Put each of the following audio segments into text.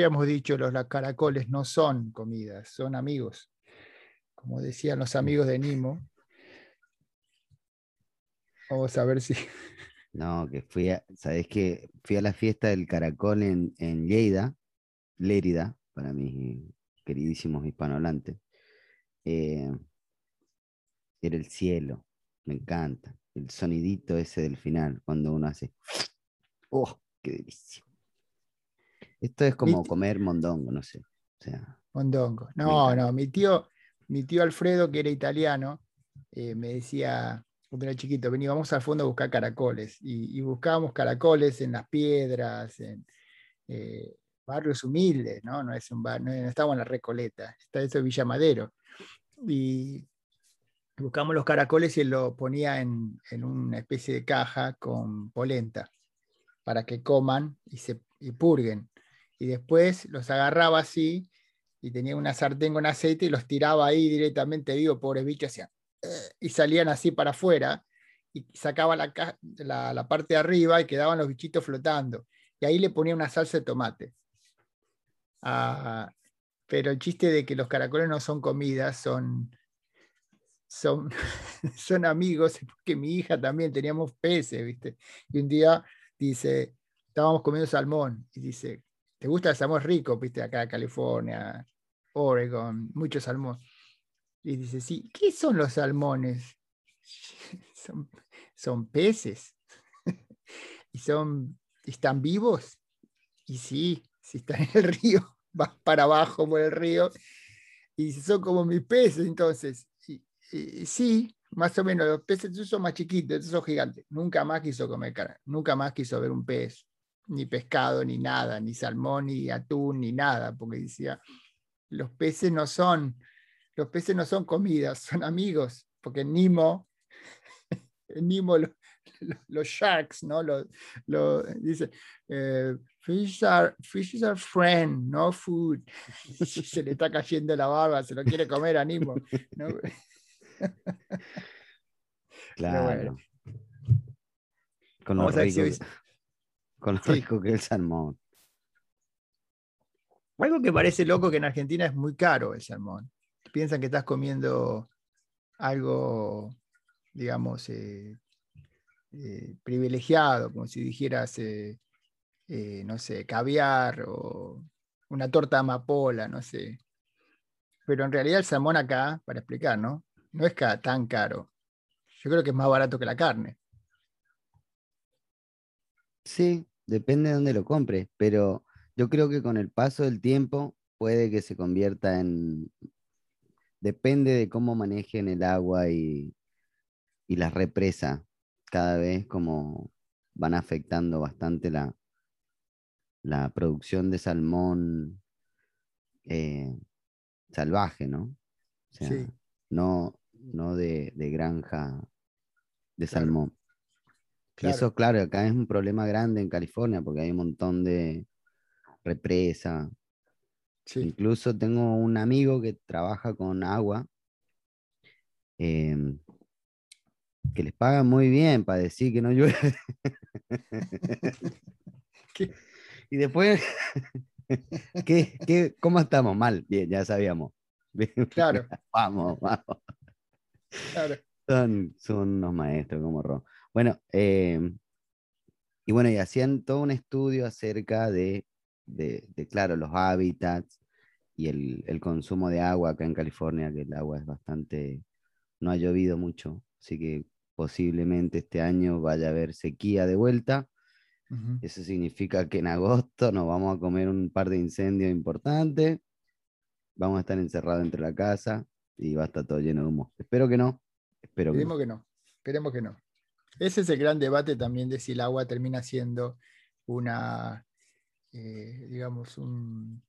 habíamos dicho, los caracoles no son comidas, son amigos. Como decían los amigos de Nimo. Vamos a ver si. No, que fui a, ¿sabés que Fui a la fiesta del caracol en, en Lleida, Lérida, para mis queridísimos hispanohablantes. Eh, era el cielo, me encanta. El sonidito ese del final, cuando uno hace. ¡Oh, qué delicia! Esto es como comer mondongo, no sé. mondongo. No, no, mi tío, mi tío Alfredo, que era italiano, eh, me decía, cuando era chiquito, vení, vamos al fondo a buscar caracoles. Y, buscábamos caracoles en las piedras, en eh, barrios humildes, ¿no? No, es un bar, no, estábamos en la Recoleta, está eso Villa Madero. Y buscamos los caracoles y él lo ponía en, en, una especie de caja con polenta para que coman y se y purguen y después los agarraba así y tenía una sartén con aceite y los tiraba ahí directamente, digo, pobres bichos, hacían, y salían así para afuera y sacaba la, la, parte de arriba y quedaban los bichitos flotando. Y ahí le ponía una salsa de tomate. Ah, pero el chiste de que los caracoles no son comidas, son, son, son amigos, porque mi hija también teníamos peces, ¿viste? Y un día dice, estábamos comiendo salmón, y dice, ¿Te gusta el salmón rico? Viste, acá California, Oregon, mucho salmón. Y dice, sí, ¿qué son los salmones? son, peces. y son, ¿están vivos? Y sí, si están en el río, vas para abajo por el río. Y son como mis peces, entonces. sí, más o menos, los peces son más chiquitos, son gigantes. Nunca más quiso comer carne, nunca más quiso ver un pez ni pescado, ni nada, ni salmón, ni atún, ni nada, porque decía, los peces no son, los peces no son comidas, son amigos, porque Nimo, Nimo, los, sharks, ¿no? Lo, dice, eh, fish, are, fish are friend, no food. se le está cayendo la barba, se lo quiere comer a Nimo. Claro. Con los con lo rico que el salmón. Algo que parece loco que en Argentina es muy caro el salmón. Piensan que estás comiendo algo, digamos, eh, eh, privilegiado, como si dijeras, eh, no sé, caviar o una torta amapola, no sé. Pero en realidad el salmón acá, para explicar, ¿no? No es tan caro. Yo creo que es más barato que la carne. Sí, depende de dónde lo compres, pero yo creo que con el paso del tiempo puede que se convierta en... Depende de cómo manejen el agua y, y las represas. Cada vez como van afectando bastante la, la producción de salmón eh, salvaje, ¿no? O sea, no, no de, granja de salmón. Y eso, claro, acá es un problema grande en California porque hay un montón de represa. Incluso tengo un amigo que trabaja con agua, em, que les paga muy bien para decir que no llueve. Y después, ¿qué, qué, cómo estamos? Mal, bien, ya sabíamos. Claro. vamos, vamos. Claro. Son, son unos maestros como Ron. Bueno, em, y bueno, y hacían todo un estudio acerca de, claro, los hábitats y el, consumo de agua acá en California, que el agua es bastante, no ha llovido mucho, así que posiblemente este año vaya a haber sequía de vuelta. Eso significa que en agosto nos vamos a comer un par de incendios importantes, vamos a estar encerrados entre la casa y va a estar todo lleno de humo. Espero que no. Espero Esperemos que no. Esperemos que no. Ese es el gran debate también de si el agua termina siendo una, eh, digamos, un,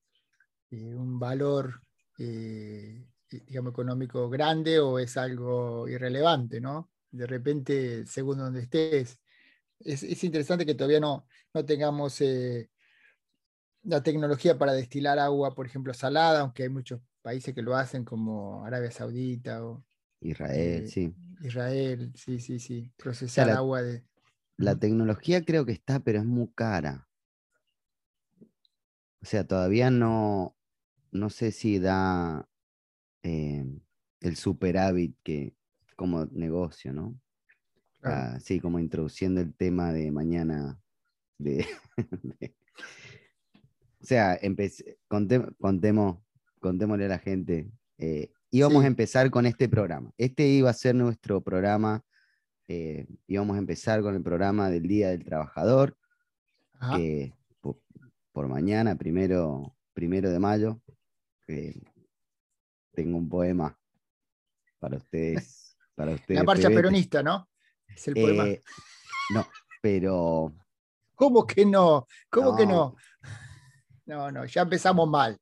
eh, un valor, eh, digamos, económico grande o es algo irrelevante, ¿no? De repente, según donde estés. Es, interesante que todavía no, no tengamos la tecnología para destilar agua, por ejemplo, salada, aunque hay muchos países que lo hacen, como Arabia Saudita o Israel, sí. Israel, sí, sí, sí. Procesar agua de. La tecnología creo que está, pero es muy cara. o sea, todavía no, no sé si da eh, el superávit que como negocio, ¿no? Claro. Ah, sí, como introduciendo el tema de mañana. De, de- o sea, empecé, conté- contemos, contémosle a la gente. eh, íbamos Sí. a empezar con este programa. Este iba a ser nuestro programa. eh, íbamos a empezar con el programa del Día del Trabajador, Ajá. que po- por, mañana, primero, primero de mayo, eh, tengo un poema para ustedes. Para ustedes La marcha peronista, ¿no? Es el poema. Eh, no, pero ¿Cómo que no? ¿Cómo que no? No, no, ya empezamos mal.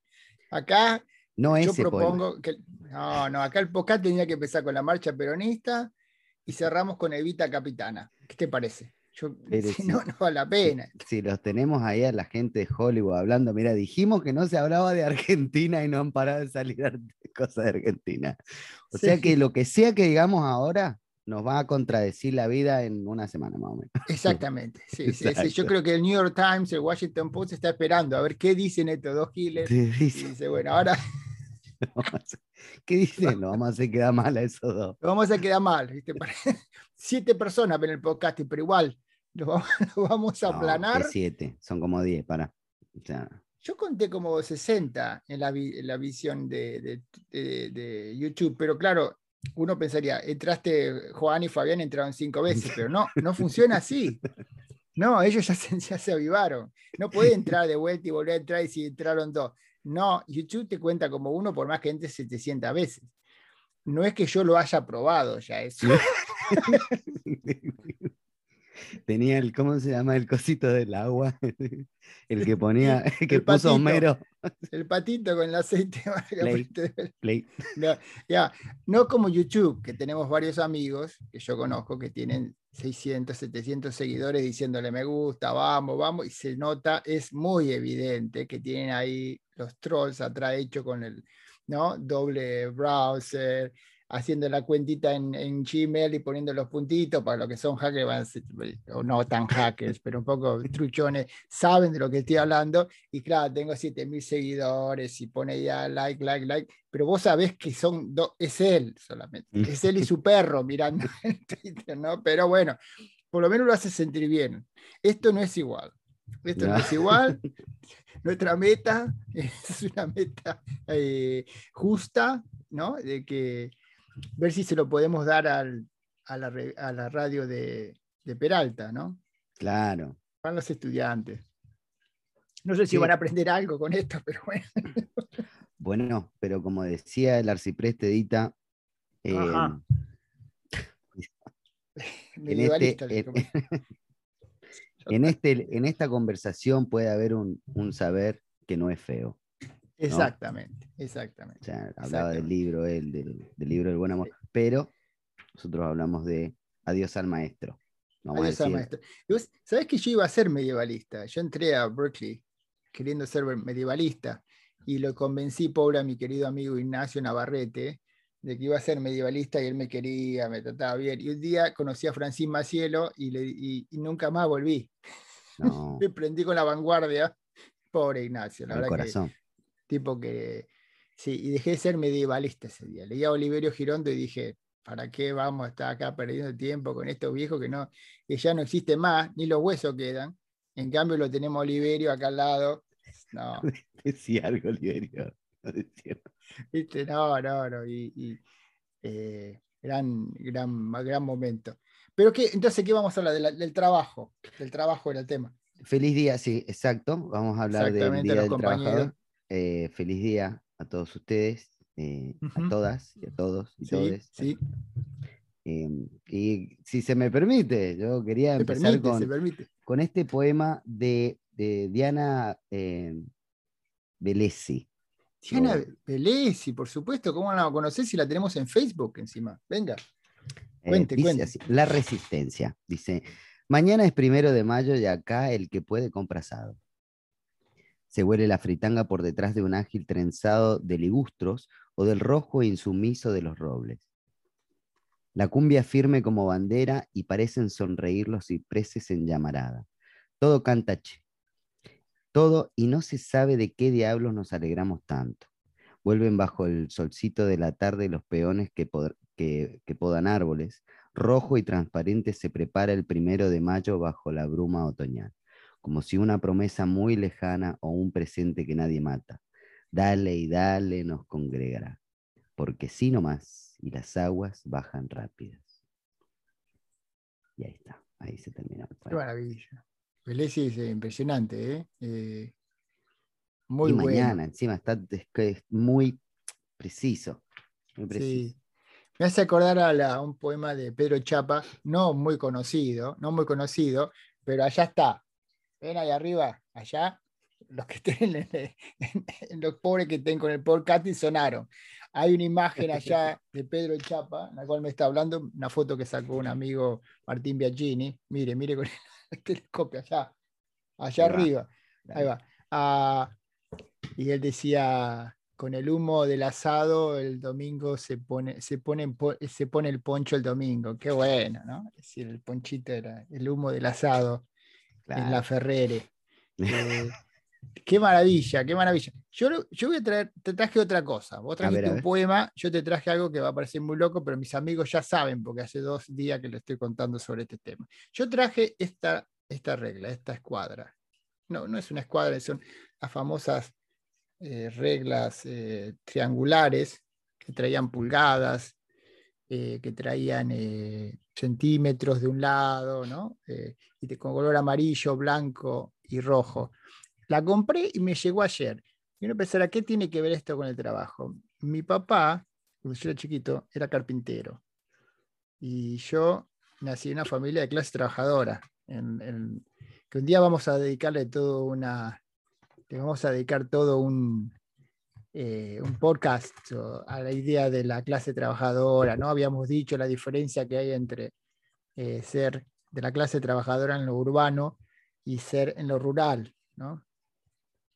Acá no yo ese poema. propongo que. No, no, acá el podcast tenía que empezar con la marcha peronista y cerramos con Evita Capitana. ¿Qué te parece? Yo, si sí. no, no vale la pena. Si los tenemos ahí a la gente de Hollywood hablando, mira, dijimos que no se hablaba de Argentina y no han parado de salir cosas de Argentina. O Sí. sea que lo que sea que digamos ahora nos va a contradecir la vida en una semana más o menos. Exactamente. Sí, sí, sí. Yo creo que el New York Times, el Washington Post está esperando a ver qué dicen estos dos giles. Te Y dice, dice, bueno, ahora ¿Qué dice? No, vamos a hacer quedar mal a esos dos. lo vamos a quedar mal. ¿viste? Siete personas ven el podcast, pero igual lo vamos, lo vamos a No, aplanar. siete, son como diez, para. O sea, Yo conté como 60 en la, vi- en la visión de, de- de- de YouTube, pero claro, uno pensaría, entraste, Juan y Fabián entraron cinco veces, pero no, no funciona así. No, ellos ya se, ya se avivaron. No puede entrar de vuelta y volver a entrar y si entraron dos. No, YouTube te cuenta como uno por más que entre 700 veces. No es que yo lo haya probado ya eso. Tenía el, ¿cómo se llama? El cosito del agua. El que ponía, el que El puso patito. Homero. El patito con el aceite. Play. Play. No, ya, no como YouTube, que tenemos varios amigos que yo conozco que tienen 600, 700 seguidores diciéndole me gusta, vamos, vamos, y se nota, es muy evidente que tienen ahí los trolls atrás hecho con el ¿no? doble browser, haciendo la cuentita en, en Gmail y poniendo los puntitos para los que son hackers, o no tan hackers, pero un poco truchones, saben de lo que estoy hablando. Y claro, tengo 7000 seguidores y pone ya like, like, like, pero vos sabés que son dos, es él solamente, es él y su perro mirando en Twitter, ¿no? Pero bueno, por lo menos lo hace sentir bien. Esto no es igual. Esto no, No. es igual. Nuestra meta es una meta eh, justa, ¿no? De que ver si se lo podemos dar al- a, la, a la radio de, de Peralta, ¿no? Claro. Para los estudiantes. No sé si Sí. van a aprender algo con esto, pero bueno. Bueno, pero como decía el arcipreste Dita, eh, Ajá. en, este, en este- en esta conversación puede haber un, un saber que no es feo. Exactamente, exactamente. sea, hablaba del libro él, del, del libro del buen amor, pero nosotros hablamos de adiós al maestro. Vamos Adiós a al maestro. Y vos sabés que yo iba a ser medievalista. Yo entré a Berkeley queriendo ser medievalista y lo convencí, pobre a mi querido amigo Ignacio Navarrete, de que iba a ser medievalista y él me quería, me trataba bien. Y un día conocí a Francisco Macielo y, le- y- y nunca más volví. no, Me prendí con la vanguardia. Pobre Ignacio, la al verdad que corazón. Tipo que sí, y dejé de ser medievalista ese día. Leía a Oliverio Girondo y dije, ¿para qué vamos a estar acá perdiendo tiempo con estos viejos que no, que ya no existe más, ni los huesos quedan? En cambio lo tenemos a Oliverio acá al lado. No, Decía algo, Oliverio. no decía nada. ¿viste? no, no, no. Y, y, eh, gran, gran, gran momento. Pero qué, entonces, ¿qué vamos a hablar? De la- del trabajo. Del trabajo era el tema. Feliz día, sí, exacto. Vamos a hablar del Exactamente, Día los del compañeros. Trabajador. Eh, feliz día a todos ustedes, eh, a todas y a todos y Sí, todes. sí, Eh, y si se me permite, yo quería se empezar permite, con, se permite. con este poema de, de Diana eh, Velesi. Diana Oh. Pelesi, por supuesto, ¿cómo no la conocés si la tenemos en Facebook encima? Venga. Eh, Cuente, dice cuente. así, la resistencia. Dice, mañana es primero de mayo y acá el que puede compra asado. Se huele la fritanga por detrás de un ágil trenzado de ligustros o del rojo insumiso de los robles. La cumbia firme como bandera y parecen sonreír los cipreses en llamarada. Todo canta che. todo y no se sabe de qué diablos nos alegramos tanto. Vuelven bajo el solcito de la tarde los peones que podan árboles. Rojo y transparente se prepara el primero de mayo bajo la bruma otoñal, como si una promesa muy lejana o un presente que nadie mata. Dale y dale nos congregará, porque sí más y las aguas bajan rápidas. Y ahí está, ahí se termina el Qué maravilla. Pelesi es impresionante, ¿eh? eh muy y mañana, encima, está es, muy preciso. Sí. Me hace acordar a, un poema de Pedro Chapa, no muy conocido, no muy conocido, pero allá está. Ven ahí arriba, allá, los que estén en, los pobres que estén con el podcast sonaron. Hay una imagen allá de Pedro Chapa, la cual me está hablando, una foto que sacó un amigo Martín Biagini. Mire, mire con el telescopio allá, allá arriba. Ahí va. Ah, y él decía, con el humo del asado el domingo se pone, se pone, se pone el poncho el domingo. Qué bueno, ¿no? Es decir, el ponchito era el humo del asado en la Ferrere. Eh, qué maravilla, qué maravilla. Yo, yo voy a traer, te traje otra cosa. Vos trajiste un poema, yo te traje algo que va a parecer muy loco, pero mis amigos ya saben, porque hace dos días que le estoy contando sobre este tema. Yo traje esta, esta regla, esta escuadra. No, no es una escuadra, son las famosas eh, reglas eh, triangulares que traían pulgadas, eh, que traían centímetros de un lado, ¿no? y con color amarillo, blanco y rojo. La compré y me llegó ayer. Y uno pensará, ¿qué tiene que ver esto con el trabajo? Mi papá, cuando yo era chiquito, era carpintero. Y yo nací en una familia de clase trabajadora, que un día vamos a dedicarle todo una, le vamos a dedicar todo un, eh, un podcast a la idea de la clase trabajadora, ¿no? Habíamos dicho la diferencia que hay entre eh, ser de la clase trabajadora en lo urbano y ser en lo rural, ¿no?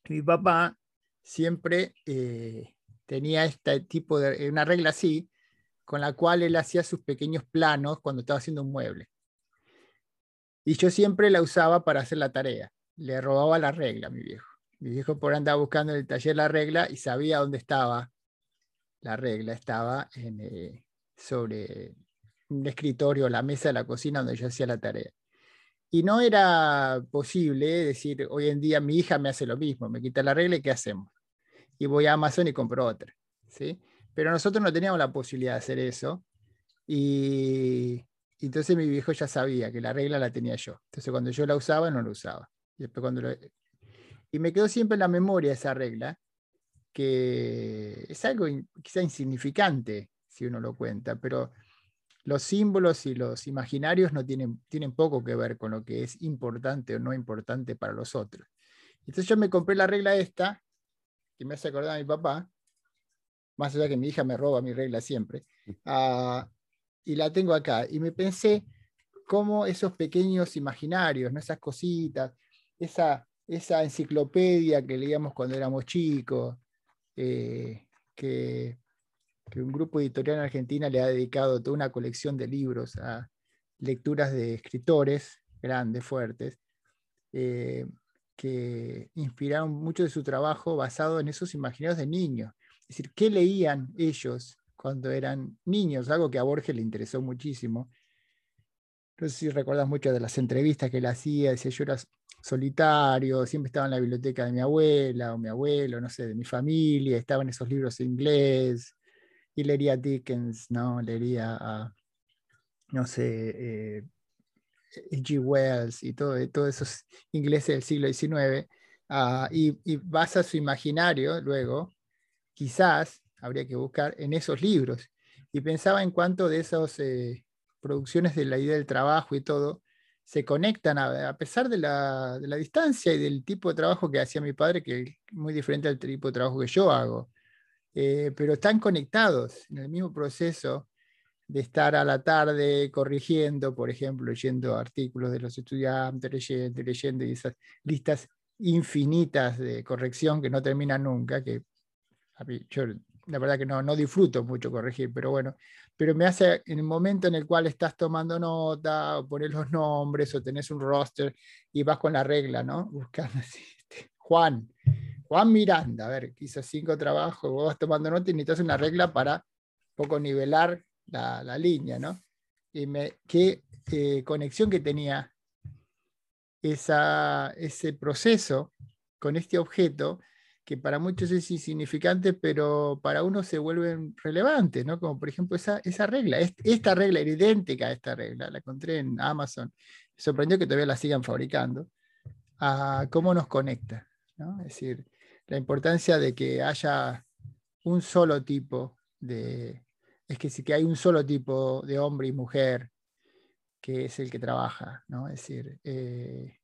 Mi papá siempre eh, tenía este tipo de, una regla así, con la cual él hacía sus pequeños planos cuando estaba haciendo un mueble. Y yo siempre la usaba para hacer la tarea. Le robaba la regla mi viejo. Mi viejo por andaba buscando en el taller la regla y sabía dónde estaba la regla. Estaba en, eh, sobre un escritorio, la mesa de la cocina donde yo hacía la tarea. Y no era posible decir, hoy en día mi hija me hace lo mismo, me quita la regla y ¿qué hacemos? Y voy a Amazon y compro otra. ¿sí? Pero nosotros no teníamos la posibilidad de hacer eso. Y, entonces mi viejo ya sabía que la regla la tenía yo. Entonces cuando yo la usaba, no la usaba. Y después cuando y me quedó siempre en la memoria esa regla, que es algo quizá insignificante si uno lo cuenta, pero los símbolos y los imaginarios no tienen, tienen poco que ver con lo que es importante o no importante para los otros. Entonces yo me compré la regla esta, que me hace acordar a mi papá, más allá que mi hija me roba mi regla siempre, ah, y la tengo acá. Y me pensé cómo esos pequeños imaginarios, esas cositas, esa, esa enciclopedia que leíamos cuando éramos chicos, eh, que, un grupo editorial en Argentina le ha dedicado toda una colección de libros a lecturas de escritores grandes, fuertes, eh, que inspiraron mucho de su trabajo basado en esos imaginarios de niños. Es decir, ¿qué leían ellos cuando eran niños? Algo que a Borges le interesó muchísimo. No sé si recuerdas mucho de las entrevistas que él hacía, decía, yo era solitario, siempre estaba en la biblioteca de mi abuela o mi abuelo, no sé, de mi familia, estaban esos libros en inglés, y leería Dickens, ¿no? Leería a, no sé, eh, G. Wells y todo, todos esos ingleses del siglo XIX, ah, y, y, basa su imaginario luego, quizás habría que buscar en esos libros. Y pensaba en cuánto de esas eh, producciones de la idea del trabajo y todo, se conectan a, pesar de la, distancia y del tipo de trabajo que hacía mi padre, que es muy diferente al tipo de trabajo que yo hago. Eh, pero están conectados en el mismo proceso de estar a la tarde corrigiendo, por ejemplo, leyendo artículos de los estudiantes, leyendo, y esas listas infinitas de corrección que no terminan nunca, que yo la verdad que no, no disfruto mucho corregir, pero bueno, pero me hace en el momento en el cual estás tomando nota, o pones los nombres, o tenés un roster y vas con la regla, ¿no? Buscando así, este, Juan, Juan Miranda, a ver, hizo cinco trabajos, vos vas tomando nota y necesitas una regla para poco nivelar la, línea, ¿no? Y me, qué eh, conexión que tenía esa, ese proceso con este objeto que para muchos es insignificante, pero para uno se vuelven relevantes, ¿no? Como por ejemplo esa, esa regla, esta regla era idéntica a esta regla, la encontré en Amazon, me sorprendió que todavía la sigan fabricando, a cómo nos conecta, ¿no? Es decir, la importancia de que haya un solo tipo de, es que sí que hay un solo tipo de hombre y mujer que es el que trabaja, ¿no? Es decir, eh,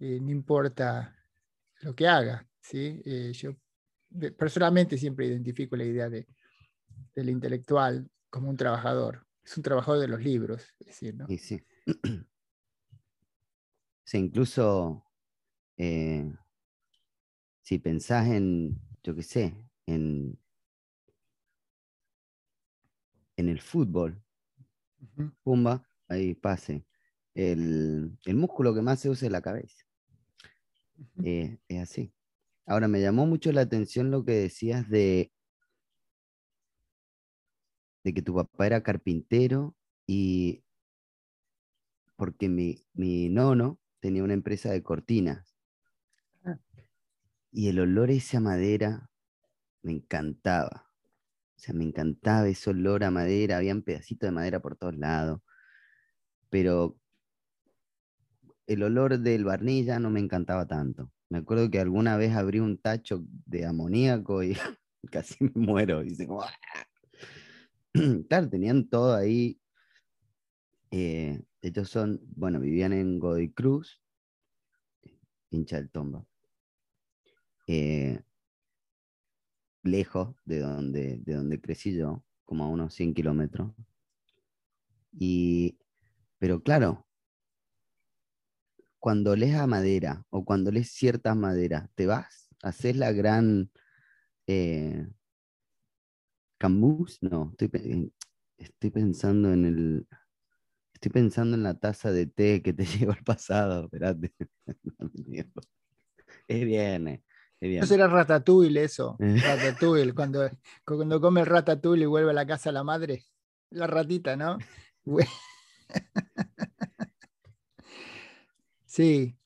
eh, no importa lo que haga, ¿sí? Eh, yo personalmente siempre identifico la idea de, del intelectual como un trabajador, es un trabajador de los libros, es decir, ¿no? Sí, sí. sí incluso si pensás en, yo qué sé, en, en el fútbol, pumba, ahí pase. El, músculo que más se usa es la cabeza. Eh, es así. Ahora me llamó mucho la atención lo que decías de, de que tu papá era carpintero y porque mi, mi nono tenía una empresa de cortinas. Ah. Y el olor a esa madera me encantaba. O sea, me encantaba ese olor a madera, habían pedacitos de madera por todos lados, pero el olor del barniz ya no me encantaba tanto. Me acuerdo que alguna vez abrí un tacho de amoníaco y casi me muero. Y dice, claro, tenían todo ahí. Eh, ellos son, bueno, vivían en Godoy Cruz, hincha del tomba. Eh, lejos de donde, de donde crecí yo, como a unos 100 kilómetros. Y, pero claro, cuando lees a madera o cuando lees ciertas maderas, te vas, haces la gran eh, Camus, no, estoy, estoy pensando en el, estoy pensando en la taza de té que te llevo al pasado, espérate. es bien, eso será ratatouille eso. Eh. Ratatouille, cuando, cuando come el ratatouille y vuelve a la casa la madre. La ratita, ¿no? Sí.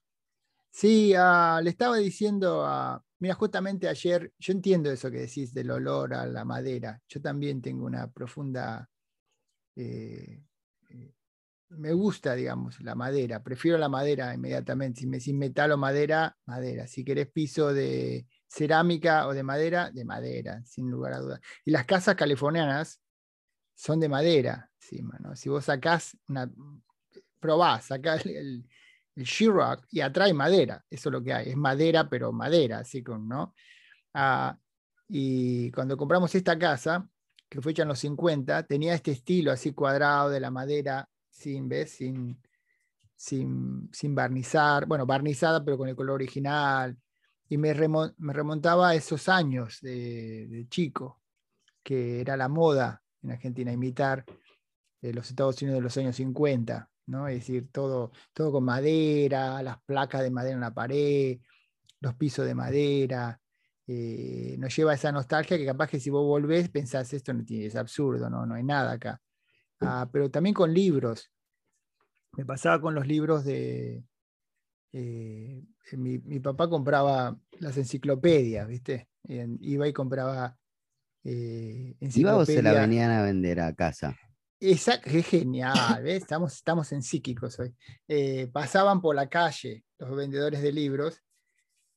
Sí, ah, le estaba diciendo a. Mira, justamente ayer, yo entiendo eso que decís del olor a la madera. Yo también tengo una profunda eh, me gusta, digamos, la madera. Prefiero la madera inmediatamente. Si me decís metal o madera, madera. Si querés piso de cerámica o de madera, de madera, sin lugar a dudas. Y las casas californianas son de madera, encima, ¿no? Si vos sacás una, probás, sacás el, el, She-Rock y atrae madera, eso es lo que hay, es madera, pero madera, así con, ¿no? Ah, y cuando compramos esta casa, que fue hecha en los 50, tenía este estilo así cuadrado de la madera sin, ¿ves? Sin, sin, barnizar, bueno, barnizada pero con el color original. Y me, remontaba a esos años de, chico, que era la moda en Argentina imitar eh, los Estados Unidos de los años 50, ¿no? Es decir, todo, todo con madera, las placas de madera en la pared, los pisos de madera. Eh, nos lleva a esa nostalgia que capaz que si vos volvés pensás esto no tiene, es absurdo, no, no hay nada acá. Ah, pero también con libros. Me pasaba con los libros de... Eh, mi, papá compraba las enciclopedias, ¿viste? iba y compraba eh, ¿Iba o se la venían a vender a casa? Exacto, es genial, ¿ves? Estamos, estamos en psíquicos hoy. Eh, pasaban por la calle los vendedores de libros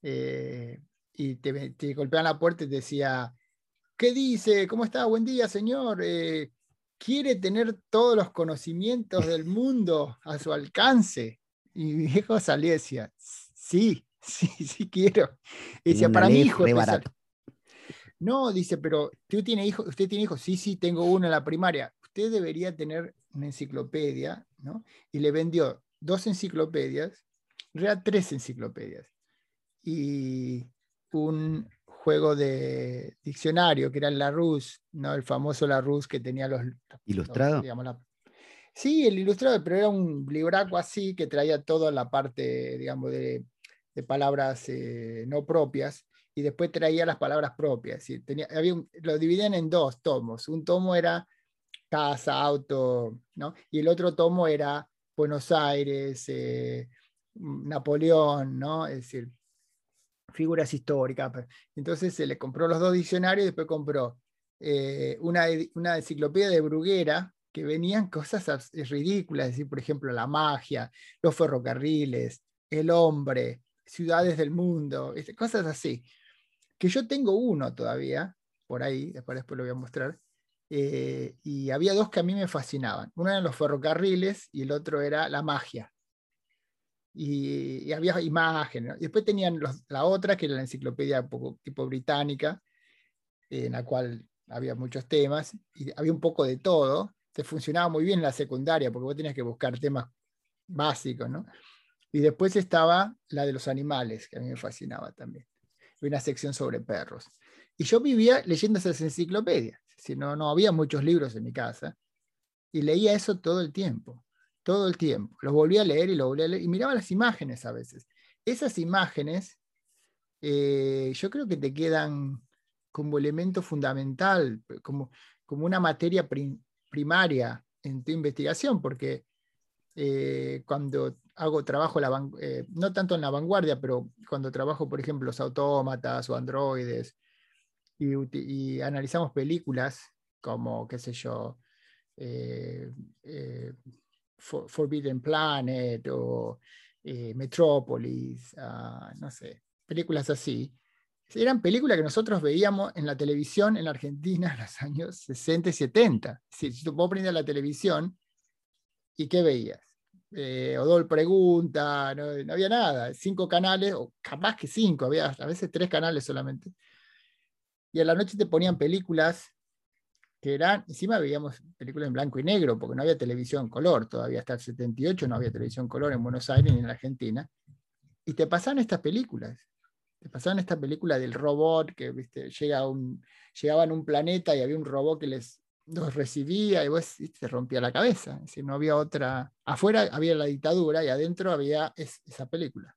y te, te golpeaban la puerta y te decía, ¿qué dice? ¿Cómo está? Buen día, señor quiere tener todos los conocimientos del mundo a su alcance. Y mi viejo salía y decía, sí, sí, sí quiero. Y decía, para mi hijo. No, dice, pero ¿usted tiene hijos? ¿Usted tiene hijos? Sí, sí, tengo uno en la primaria. Usted debería tener una enciclopedia, ¿no? Y le vendió dos enciclopedias, en realidad tres enciclopedias, y un, juego de diccionario, que era el Larousse, ¿no? el famoso Larousse que tenía los... ¿Ilustrado? Sí, el ilustrado, pero era un libraco así que traía toda la parte, digamos, de de palabras eh, no propias y después traía las palabras propias. Tenía, había lo dividían en dos tomos. Un tomo era casa, auto, ¿no? y el otro tomo era Buenos Aires, eh, Napoleón, ¿no? es decir, figuras históricas. Entonces se le compró los dos diccionarios y después compró eh, una, una enciclopedia de Bruguera que venían cosas ridículas, decir, por ejemplo, la magia, los ferrocarriles, el hombre, ciudades del mundo, cosas así. Que yo tengo uno todavía, por ahí, después, después lo voy a mostrar, eh, y había dos que a mí me fascinaban. Uno eran los ferrocarriles y el otro era la magia. Y, había imágenes. Y después tenían la otra, que era la enciclopedia tipo británica, en la cual había muchos temas, y había un poco de todo. Se funcionaba muy bien en la secundaria, porque vos tenías que buscar temas básicos, ¿no? Y después estaba la de los animales, que a mí me fascinaba también. Y una sección sobre perros. Y yo vivía leyendo esas enciclopedias. Si no, no había muchos libros en mi casa. Y leía eso todo el tiempo. Todo el tiempo. Los volvía a leer y lo volvía. Y miraba las imágenes a veces. Esas imágenes, eh, yo creo que te quedan como elemento fundamental, como, como una materia primaria en tu investigación, porque eh, cuando hago trabajo, la, eh, no tanto en la vanguardia, pero cuando trabajo, por ejemplo, los autómatas o androides, y, analizamos películas como, qué sé yo, eh, Forbidden Planet o Metropolis, ah, no sé, películas así. Eran películas que nosotros veíamos en la televisión en Argentina en los años 60 y 70. Si, vos prendías la televisión, ¿y qué veías? eh, Odol pregunta, no, había nada, cinco canales, o capaz que cinco, había a veces tres canales solamente. Y a la noche te ponían películas que eran, encima veíamos películas en blanco y negro, porque no había televisión color, todavía hasta el 78 no había televisión color en Buenos Aires ni en Argentina. Y te pasaban estas películas, te pasaban esta película del robot que ¿viste? Llega un, llegaban a un planeta y había un robot que les los recibía y vos te rompía la cabeza. Es no había otra. Afuera había la dictadura y adentro había esa película.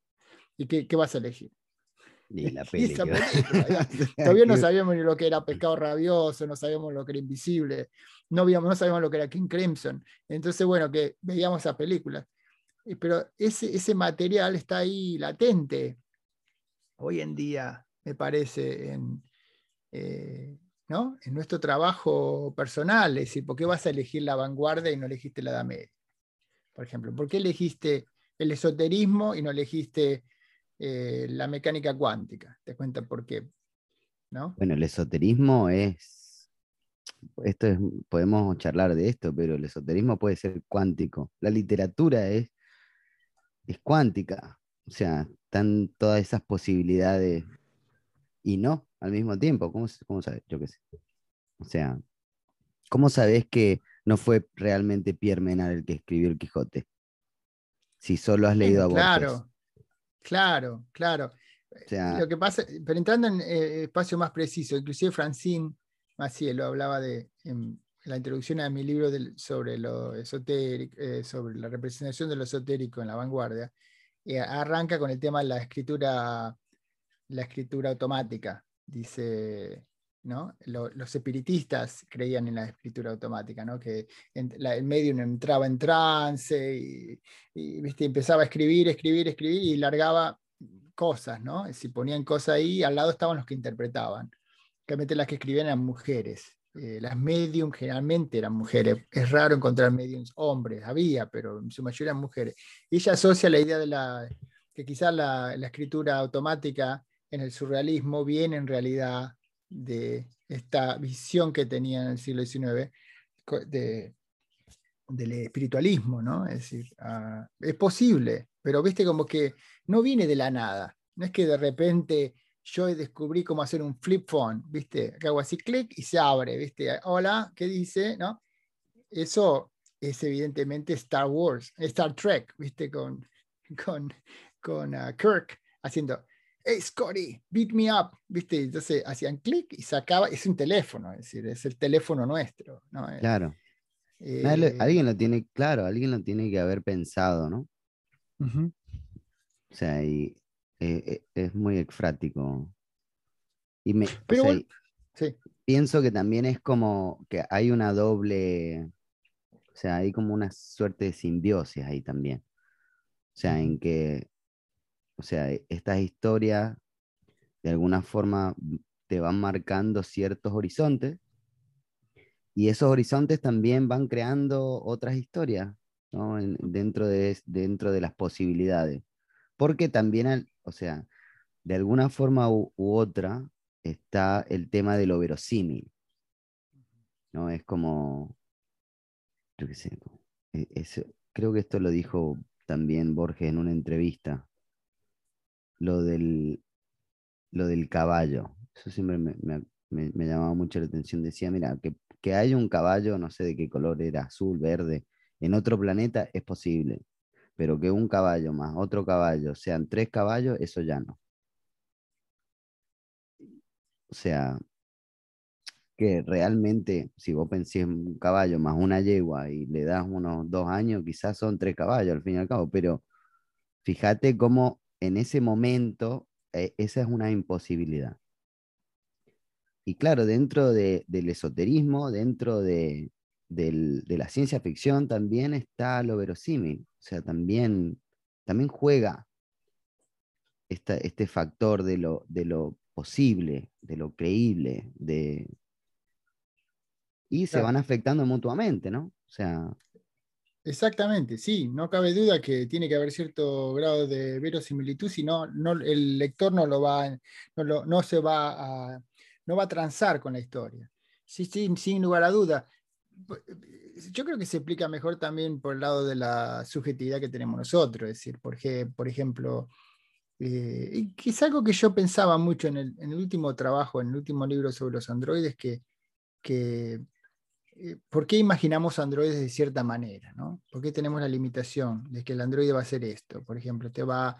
¿Y qué, qué, vas a elegir? Y la película. Todavía no sabíamos ni lo que era Pescado Rabioso, no sabíamos lo que era Invisible, no, no sabíamos lo que era King Crimson. Entonces, bueno, que veíamos esa película. Pero ese, ese material está ahí latente hoy en día, me parece, en, eh, ¿no? En nuestro trabajo personal, es decir, ¿por qué vas a elegir la vanguardia y no elegiste la Edad Media? Por ejemplo, ¿por qué elegiste el esoterismo y no elegiste eh, la mecánica cuántica? Te cuenta por qué. ¿no? Bueno, el esoterismo es, esto es, podemos charlar de esto, pero el esoterismo puede ser cuántico. La literatura es, es cuántica, o sea, están todas esas posibilidades y no, al mismo tiempo. ¿Cómo, cómo sabes? Yo qué sé. O sea, ¿cómo sabes que no fue realmente Pierre Menard el que escribió el Quijote? Si solo has leído a Borges. Claro, claro, claro. Lo que pasa, pero entrando en eh, espacio más preciso, inclusive Francine Macielo hablaba de en la introducción a mi libro sobre lo esotérico, eh, sobre la representación de lo esotérico en la vanguardia, y arranca con el tema de la escritura, la escritura automática dice, ¿no? los espiritistas creían en la escritura automática, ¿no? que el medium entraba en trance y, ¿viste? empezaba a escribir, escribir, escribir y largaba cosas, ¿no? Si ponían cosas ahí, al lado estaban los que interpretaban. Realmente las que escribían eran mujeres. Eh, las medium generalmente eran mujeres. Es raro encontrar mediums hombres, había, pero en su mayoría eran mujeres. Y ella asocia la idea de que quizás la escritura automática en el surrealismo viene en realidad de esta visión que tenía en el siglo XIX del espiritualismo, ¿no? Es decir, ah, es posible, pero viste como que no viene de la nada. No es que de repente yo descubrí cómo hacer un flip phone, ¿viste? Que hago así, clic y se abre, ¿viste? Hola, ¿qué dice? ¿No? Eso es evidentemente Star Wars, Star Trek, ¿viste? Con, con, con ah, Kirk haciendo hey Scotty, beat me up, ¿viste? Entonces hacían clic y sacaba, es un teléfono, es decir, es el teléfono nuestro, ¿no? Eh, claro. Eh, alguien lo tiene, claro, alguien lo tiene que haber pensado, ¿no? O sea, y eh, es muy exfrático. Y me, Pero o sea, bueno, sí. pienso que también es como que hay una doble, o sea, hay como una suerte de simbiosis ahí también. O sea, en que, o sea, e- estas historias de alguna forma te van marcando ciertos horizontes y esos horizontes también van creando otras historias, ¿no? En- dentro de, dentro de las posibilidades. Porque también, o sea, de alguna forma u, otra está el tema de lo verosímil, ¿no? Es como, yo qué sé, e- creo que esto lo dijo también Borges en una entrevista, lo del, lo del caballo. Eso siempre me, me- me- llamaba mucho la atención. Decía, mira, que, que haya un caballo, no sé de qué color era, azul, verde, en otro planeta es posible, pero que un caballo más otro caballo sean tres caballos, eso ya no. O sea, que realmente, si vos pensás en un caballo más una yegua y le das unos dos años, quizás son tres caballos al fin y al cabo, pero fíjate cómo en ese momento eh, esa es una imposibilidad. Y claro, dentro de- del esoterismo, dentro de, del- de la ciencia ficción, también está lo verosímil, o sea, también, también juega esta- este factor de lo, de lo posible, de lo creíble, de... y se van afectando mutuamente, ¿no? O sea, Exactamente, sí, no cabe duda que tiene que haber cierto grado de verosimilitud, si no, el lector no lo va, no, lo- no se va a, no va a transar con la historia. Sí, sí, sin lugar a duda. Yo creo que se explica mejor también por el lado de la subjetividad que tenemos nosotros, es decir, porque, por ejemplo, eh, es algo que yo pensaba mucho en el, en el último trabajo, en el último libro sobre los androides, que, que eh, ¿por qué imaginamos androides de cierta manera? ¿no? ¿Por qué tenemos la limitación de que el androide va a hacer esto? Por ejemplo, te va,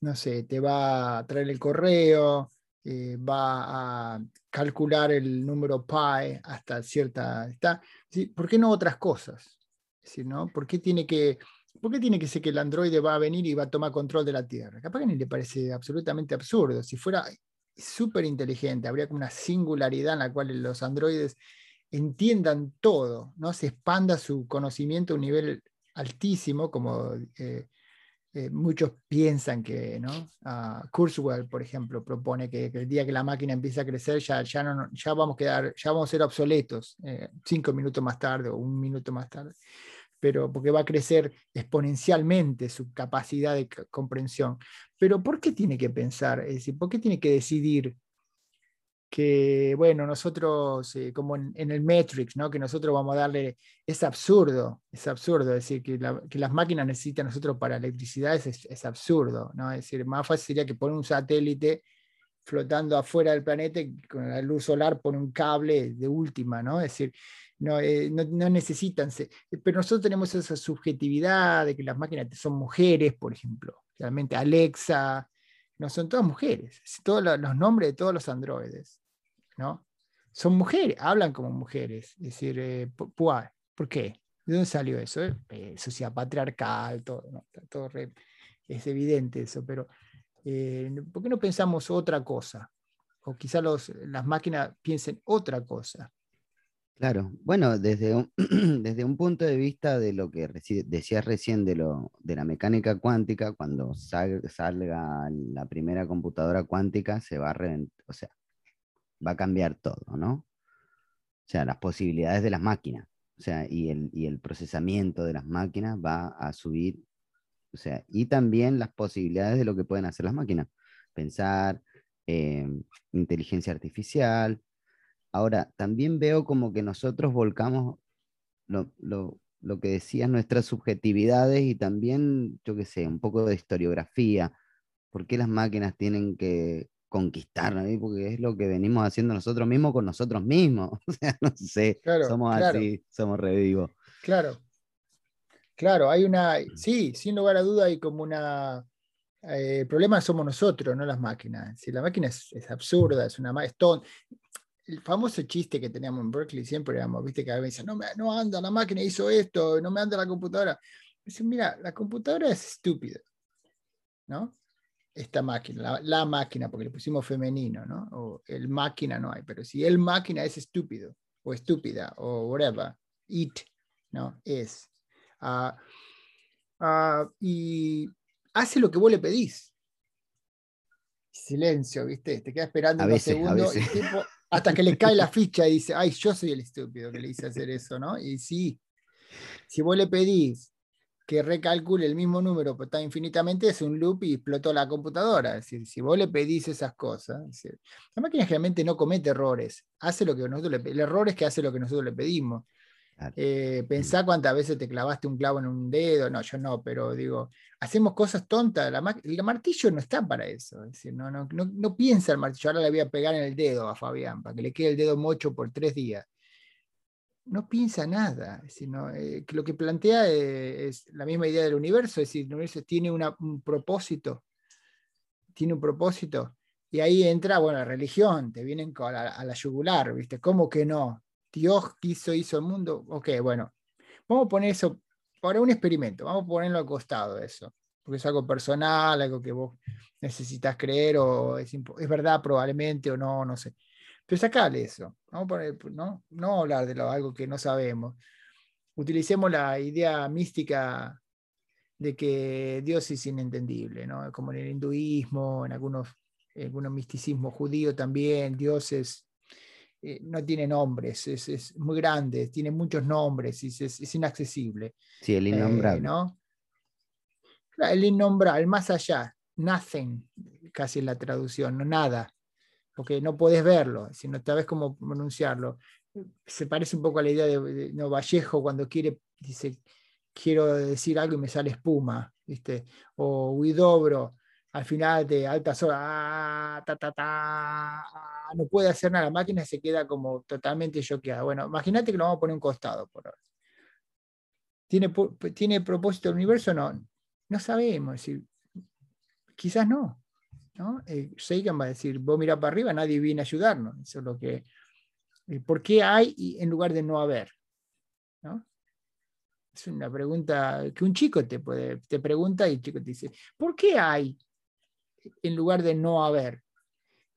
no sé, te va a traer el correo, eh, va a calcular el número pi hasta cierta... Está, ¿sí? ¿Por qué no otras cosas? Es decir, ¿no? ¿Por qué tiene que... ¿Por qué tiene que ser que el androide va a venir y va a tomar control de la Tierra? Capaz que ni le parece absolutamente absurdo. Si fuera súper inteligente, habría como una singularidad en la cual los androides entiendan todo, ¿no? Se expanda su conocimiento a un nivel altísimo, como eh, eh, muchos piensan que, ¿no? Uh, Kurzweil, por ejemplo, propone que, el día que la máquina empiece a crecer, ya, ya, no, ya, vamos, a quedar, ya vamos a ser obsoletos eh, cinco minutos más tarde o un minuto más tarde, pero porque va a crecer exponencialmente su capacidad de comprensión. Pero ¿por qué tiene que pensar? Es ¿por qué tiene que decidir que, bueno, nosotros, eh, como en, el Matrix, ¿no? que nosotros vamos a darle, es absurdo, es absurdo, decir, que, la, que las máquinas necesitan nosotros para electricidad es, es, absurdo, ¿no? es decir, más fácil sería que poner un satélite flotando afuera del planeta con la luz solar pone un cable de última, ¿no? Es decir, no, eh, no, no, necesitan, pero nosotros tenemos esa subjetividad de que las máquinas son mujeres, por ejemplo, realmente Alexa, no son todas mujeres, todos los nombres de todos los androides, ¿no? Son mujeres, hablan como mujeres, es decir, eh, ¿por qué? ¿De dónde salió eso? Eh, sociedad patriarcal, todo, es evidente eso, pero eh, ¿por qué no pensamos otra cosa? O quizá los, las máquinas piensen otra cosa. Claro, bueno, desde un, desde un punto de vista de lo que decías recién de, lo, de la mecánica cuántica, cuando sal, salga la primera computadora cuántica, se va a o sea, va a cambiar todo, ¿no? O sea, las posibilidades de las máquinas, o sea, y el, y el procesamiento de las máquinas va a subir, o sea, y también las posibilidades de lo que pueden hacer las máquinas, pensar, eh, inteligencia artificial, Ahora, también veo como que nosotros volcamos lo, lo, lo, que decías, nuestras subjetividades y también, yo qué sé, un poco de historiografía. ¿Por qué las máquinas tienen que conquistarnos? ¿no? Porque es lo que venimos haciendo nosotros mismos con nosotros mismos. O sea, no sé, claro, somos claro. así, somos revivos. Claro, claro, hay una, sí, sin lugar a duda hay como una, eh, el problema somos nosotros, no las máquinas. Si la máquina es, es absurda, es una es ton... El famoso chiste que teníamos en Berkeley siempre éramos, viste, que a veces no, me, no anda, la máquina hizo esto, no me anda la computadora. Dice, mira, la computadora es estúpida, ¿no? esta máquina, la, la máquina, porque le pusimos femenino, ¿no? O el máquina no hay, pero si el máquina es estúpido o estúpida o whatever, it, ¿no? Es. Ah, ah, y hace lo que vos le pedís. Silencio, ¿viste? Te queda esperando A unos veces, a segundos y veces. el tipo- hasta que le cae la ficha y dice, ay, yo soy el estúpido que le hice hacer eso, ¿no? Y sí, si vos le pedís que recalcule el mismo número, está infinitamente, es un loop y explotó la computadora. Es decir, si vos le pedís esas cosas, la máquina generalmente no comete errores, hace lo que nosotros le El error es que hace lo que nosotros le pedimos. Claro. Eh, pensá cuántas veces te clavaste un clavo en un dedo, no, yo no, pero digo, hacemos cosas tontas, la ma- el martillo no está para eso, es decir, no, no, no, no piensa el martillo, ahora le voy a pegar en el dedo a Fabián, para que le quede el dedo mocho por tres días. No piensa nada, es decir, no, eh, que lo que plantea eh, es la misma idea del universo, es decir, el universo tiene una- un propósito, tiene un propósito, y ahí entra, bueno, la religión, te vienen con la- a la yugular, ¿viste? ¿Cómo que no? Dios quiso, hizo el mundo. Ok, bueno, vamos a poner eso para un experimento, vamos a ponerlo al costado eso, porque es algo personal, algo que vos necesitas creer o es, es verdad probablemente o no, no sé. Pero sacale eso, vamos a poner, no, no hablar de lo, algo que no sabemos. Utilicemos la idea mística de que Dios es inentendible, ¿no? Como en el hinduismo, en algunos, en algunos misticismos judíos también, Dios es, eh, no tiene nombres, es, es muy grande, tiene muchos nombres y es, es inaccesible. Sí, el eh, innombrable. ¿no? Claro, El innombrable, el más allá, nothing, casi es la traducción, no nada, porque no podés verlo, si no sabes cómo pronunciarlo. Se parece un poco a la idea de, de- no, Vallejo cuando quiere, dice, quiero decir algo y me sale espuma, ¿viste? O Huidobro, al final de altas horas, ah, ta, ta, ta, ah, no puede hacer nada, la máquina se queda como totalmente choqueada. Bueno, imagínate que lo vamos a poner un costado por ahora. ¿Tiene, ¿Tiene propósito el universo? No, no sabemos. decir, quizás no. ¿no? Eh, va a decir, vos mirá para arriba, nadie viene a ayudarnos. Eso es lo que... eh, ¿Por qué hay y- en lugar de no haber? Es una pregunta que un chico te, puede, te pregunta y el chico te dice, ¿por qué hay en lugar de no haber?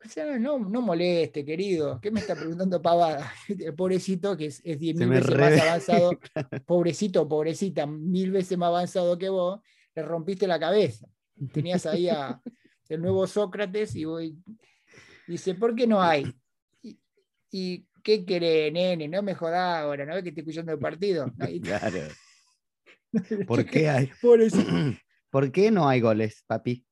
O sea, no, no moleste, querido. ¿Qué me está preguntando pavada? El pobrecito, que es, es mil veces re- más avanzado, pobrecito, pobrecita, mil veces más avanzado que vos, le rompiste la cabeza. Tenías ahí a el nuevo Sócrates y voy, dice, ¿por qué no hay? ¿Y, y qué querés, nene? No me jodás ahora, ¿no ves que estoy escuchando el partido? Claro. ¿Por qué hay? Pobrecito. ¿Por qué no hay goles, papi?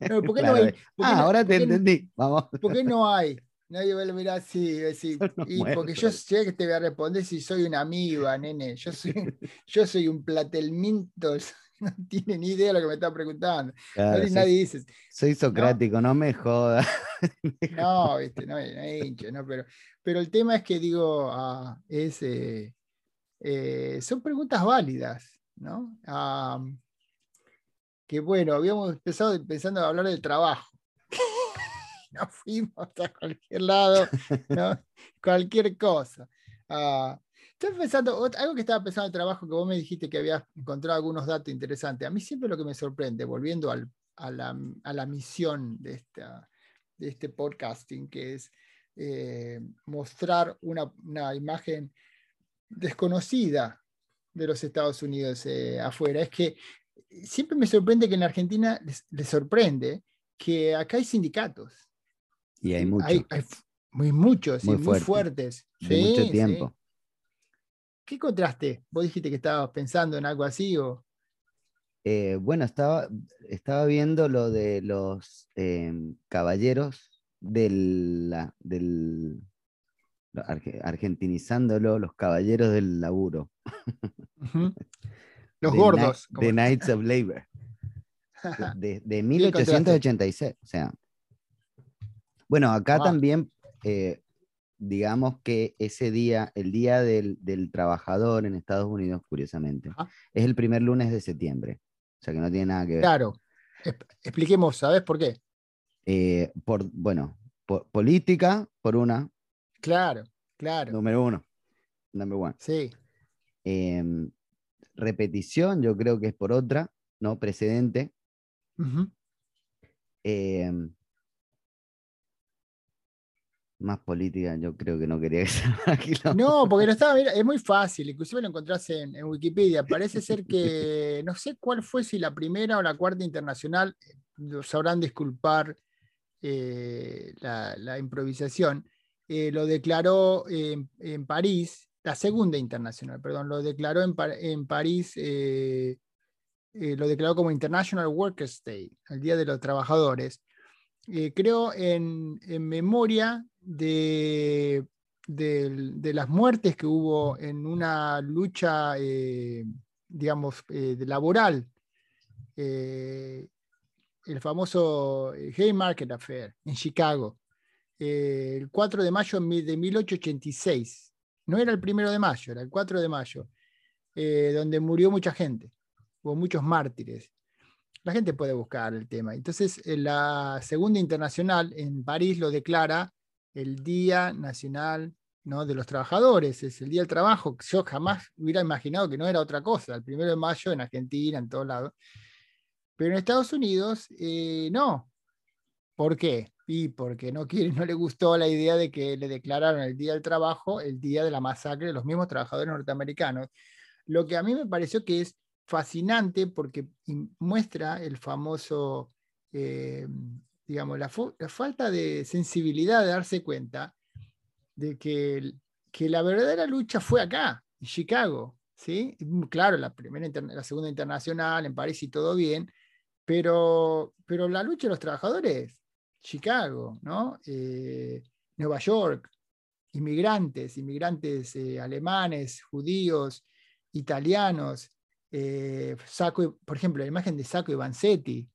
No, ¿por qué Claro, no hay? por qué Ah, no- ahora te entendí. Vamos. ¿Por qué no hay? Nadie va a mirar así, decir, y porque yo sé que te voy a responder si soy una amiba, nene. Yo soy, yo soy un platelminto, no tiene ni idea de lo que me está preguntando. Claro, nadie, soy, nadie dice, soy socrático, no, me jodas. no, viste, no, hay- no hay hincha, ¿no? Pero, pero el tema es que digo, ah, es, eh, eh, son preguntas válidas, ¿no? Ah, que bueno, habíamos empezado pensando a hablar del trabajo. Nos fuimos hasta cualquier lado, ¿no? cualquier cosa. Ah, estoy pensando, algo que estaba pensando en el trabajo, que vos me dijiste que habías encontrado algunos datos interesantes. A mí siempre lo que me sorprende, volviendo al- a, la, a la misión de, esta, de este podcasting, que es eh, mostrar una, una imagen desconocida de los Estados Unidos eh, afuera, es que siempre me sorprende que en Argentina les, les sorprende que acá hay sindicatos. Y hay mucho. Hay, hay muy muchos y Muy muy fuerte, fuertes. de Sí, mucho sí. tiempo. ¿Qué encontraste? ¿Vos dijiste que estabas pensando en algo así? O... Eh, bueno, estaba, estaba viendo lo de los em, caballeros del, la- del lo- arge- argentinizándolo, los caballeros del laburo. Los gordos. De Knights of Labor. De, de encontraste? 1886. O sea. Bueno, acá Wow. también, eh, digamos que ese día, el día del, del trabajador en Estados Unidos, curiosamente, es el primer lunes de septiembre. O sea que no tiene nada que ver. Claro. Expliquemos, ¿sabes por qué? Eh, por, bueno, po- política, por una, Claro, claro. número uno. Number one. Sí. Em, repetición, yo creo que es por otra, ¿no? Precedente. Eh, más política, yo creo que no quería que aquí. No, porque no estaba, mira, es muy fácil, inclusive lo encontrás en, Wikipedia. Parece ser que, no sé cuál fue, si la primera o la cuarta internacional, sabrán disculpar eh, la, improvisación, eh, lo declaró en, París, la segunda internacional, perdón, lo declaró en, en París, eh, lo declaró como International Workers' Day, el Día de los Trabajadores. creo en, en memoria de, las muertes que hubo en una lucha, eh, digamos, eh, laboral, eh, el famoso Haymarket Affair en Chicago, el 4 de mayo de 1886. No era el primero de mayo, era el 4 de mayo, donde murió mucha gente, hubo muchos mártires. La gente puede buscar el tema. Entonces, la Segunda Internacional en París lo declara el Día Nacional ¿no? de los Trabajadores, es el Día del Trabajo. Yo jamás hubiera imaginado que no era otra cosa, el primero de mayo en Argentina, en todos lados. Pero en Estados Unidos, eh, no. ¿Por qué? Y porque no, quiere, no le gustó la idea de que le declararon el Día del Trabajo el día de la masacre de los mismos trabajadores norteamericanos. Lo que a mí me pareció que es fascinante porque muestra el famoso eh, digamos, la, falta de sensibilidad de darse cuenta de que, que, la verdadera lucha fue acá, en Chicago. ¿sí? Claro, la, primera, la segunda internacional, en París y todo bien, pero, pero la lucha de los trabajadores, Chicago, ¿no? Eh, Nueva York, inmigrantes, inmigrantes eh, alemanes, judíos, italianos, eh, por ejemplo, la imagen de Sacco y Vanzetti,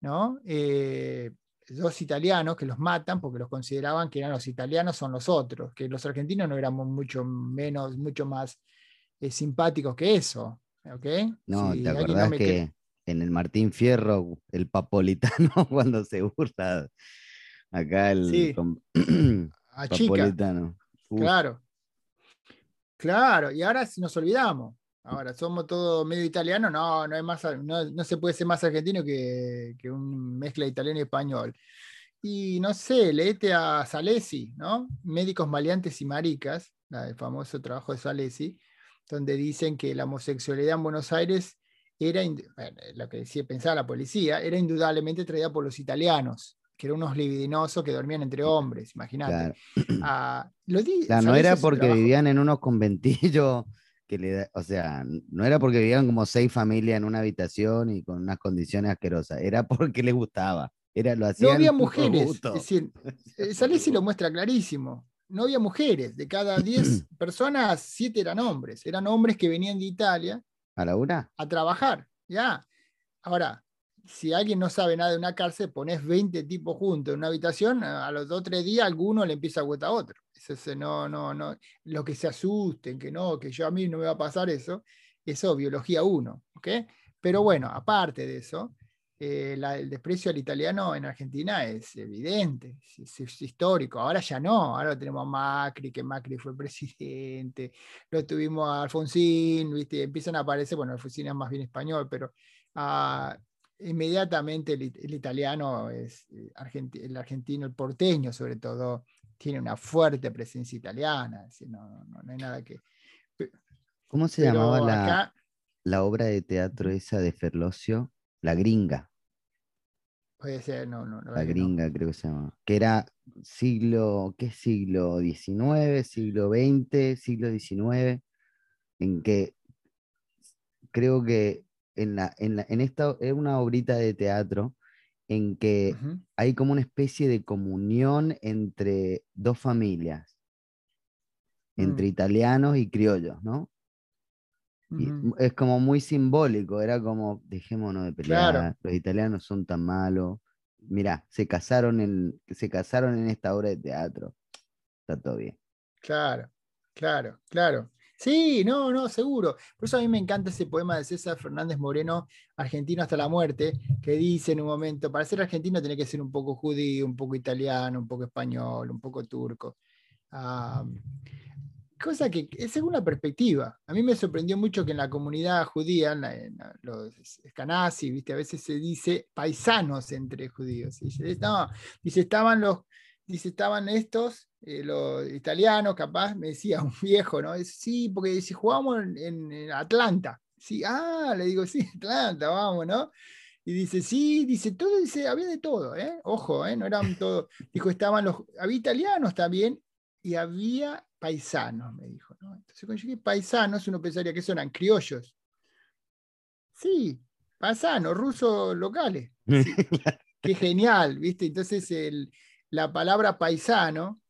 ¿no? dos italianos que los matan porque los consideraban que eran los italianos son los otros, que los argentinos no éramos mucho menos, mucho más eh, simpáticos que eso. ¿okay? No, ¿te acordás que en el Martín Fierro, el papolitano, cuando se burla acá el sí. papolitano? Claro. Claro, y ahora nos olvidamos. Ahora, somos todos medio italianos, no, no, más, no, se puede ser más argentino que, que un mezcla italiano y español. Y no sé, leete a Salesi, ¿no? Médicos maleantes y maricas, el famoso trabajo de Salesi, donde dicen que la homosexualidad en Buenos Aires era, lo que decía, pensaba la policía, era indudablemente traída por los italianos, que eran unos libidinosos que dormían entre hombres, imagínate. Ah, no era porque vivían en unos conventillos le o sea, no era porque vivían como seis familias en una habitación y con unas condiciones asquerosas, era porque les gustaba. Era, lo hacían no había mujeres, es decir, eh, Salesi lo muestra clarísimo. No había mujeres, de cada diez personas, siete eran hombres. Eran hombres que venían de Italia. ¿A la una? A trabajar, ya. Ahora, si alguien no sabe nada de una cárcel, pones 20 tipos juntos en una habitación, a los dos o tres días alguno le empieza a aguantar a otro. Ese, no, no, no, lo que se asusten, que no, que yo a mí no me va a pasar eso, eso biología 1, ¿ok? Pero bueno, aparte de eso, eh, el desprecio al italiano en Argentina es evidente, es, histórico. Ahora ya no, ahora tenemos a Macri, que Macri fue presidente, lo tuvimos a Alfonsín, ¿viste? empiezan a aparecer, bueno, Alfonsín es más bien español, pero ah, inmediatamente el, italiano es eh, el argentino, el porteño sobre todo, tiene una fuerte presencia italiana, no, hay nada que... ¿Cómo se llamaba la, la, obra de teatro esa de Ferlosio? La gringa. Puede ser, no, no. La gringa creo que se llama. Que era siglo, ¿qué siglo? ¿XIX, siglo XX, siglo XIX? En que creo que en, la, en, la, en esta es una obrita de teatro en que hay como una especie de comunión entre dos familias, entre mm. italianos y criollos, ¿no? Es como muy simbólico, era como, dejémonos de pelear, los italianos son tan malos. Mirá, se casaron, en, se casaron en esta obra de teatro. Está todo bien. Claro, claro, claro. Sí, no, no, seguro. Por eso a mí me encanta ese poema de César Fernández Moreno, Argentino hasta la muerte, que dice en un momento, para ser argentino tiene que ser un poco judío, un poco italiano, un poco español, un poco turco. Cosa que es según la perspectiva. A mí me sorprendió mucho que en la comunidad judía, en, los escanazi, ¿viste? a veces se dice paisanos entre judíos. Dice, no, dice, estaban los, dice, estaban estos, eh, los italianos, capaz, me decía un viejo, ¿no? sí, porque si jugamos en, Atlanta. Sí, ah, le digo, sí, Atlanta, vamos, ¿no? Y dice, sí, dice, todo, dice, había de todo, ¿eh? Ojo, ¿eh? No eran todo. Dijo, estaban los, había italianos también y había paisanos, me dijo. ¿no? Entonces, cuando llegué paisanos, uno pensaría que eran criollos. Sí, paisanos, rusos locales. Qué genial, ¿viste? Entonces, el, la palabra paisano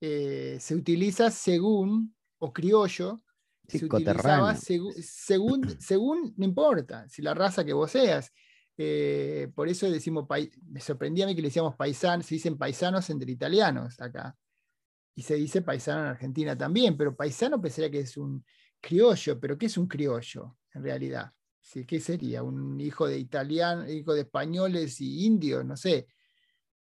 eh, se utiliza según, o criollo, se utilizaba según, según, no importa, si la raza que vos seas. Eh, por eso decimos, me sorprendía a mí que le decíamos paisanos, se dicen paisanos entre italianos acá y se dice paisano en Argentina también, pero paisano pensaría que es un criollo, pero ¿qué es un criollo en realidad? ¿Sí? ¿Qué sería? ¿Un hijo de italiano, hijo de españoles y indios? No sé.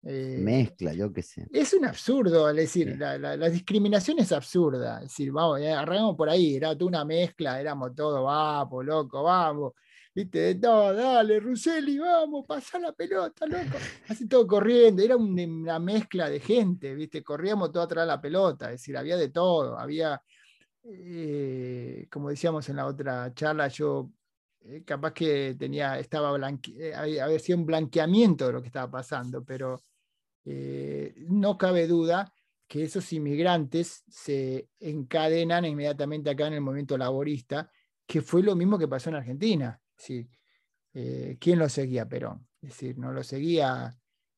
Eh, Mezcla, yo qué sé. Es un absurdo, es decir, la, discriminación es absurda. Es decir, vamos, eh, arrancamos por ahí, era toda una mezcla, éramos todos, vamos, loco, vamos viste, todo, dale, Ruseli, vamos, pasa la pelota, loco. Así todo corriendo, era una mezcla de gente, viste, corríamos todo atrás de la pelota, es decir, había de todo, había, eh, como decíamos en la otra charla, yo eh, capaz que tenía, estaba eh, había, sido un blanqueamiento de lo que estaba pasando, pero no cabe duda que esos inmigrantes se encadenan inmediatamente acá en el movimiento laborista, que fue lo mismo que pasó en Argentina. Sí. Eh, ¿Quién lo seguía Perón? Es decir, no lo seguía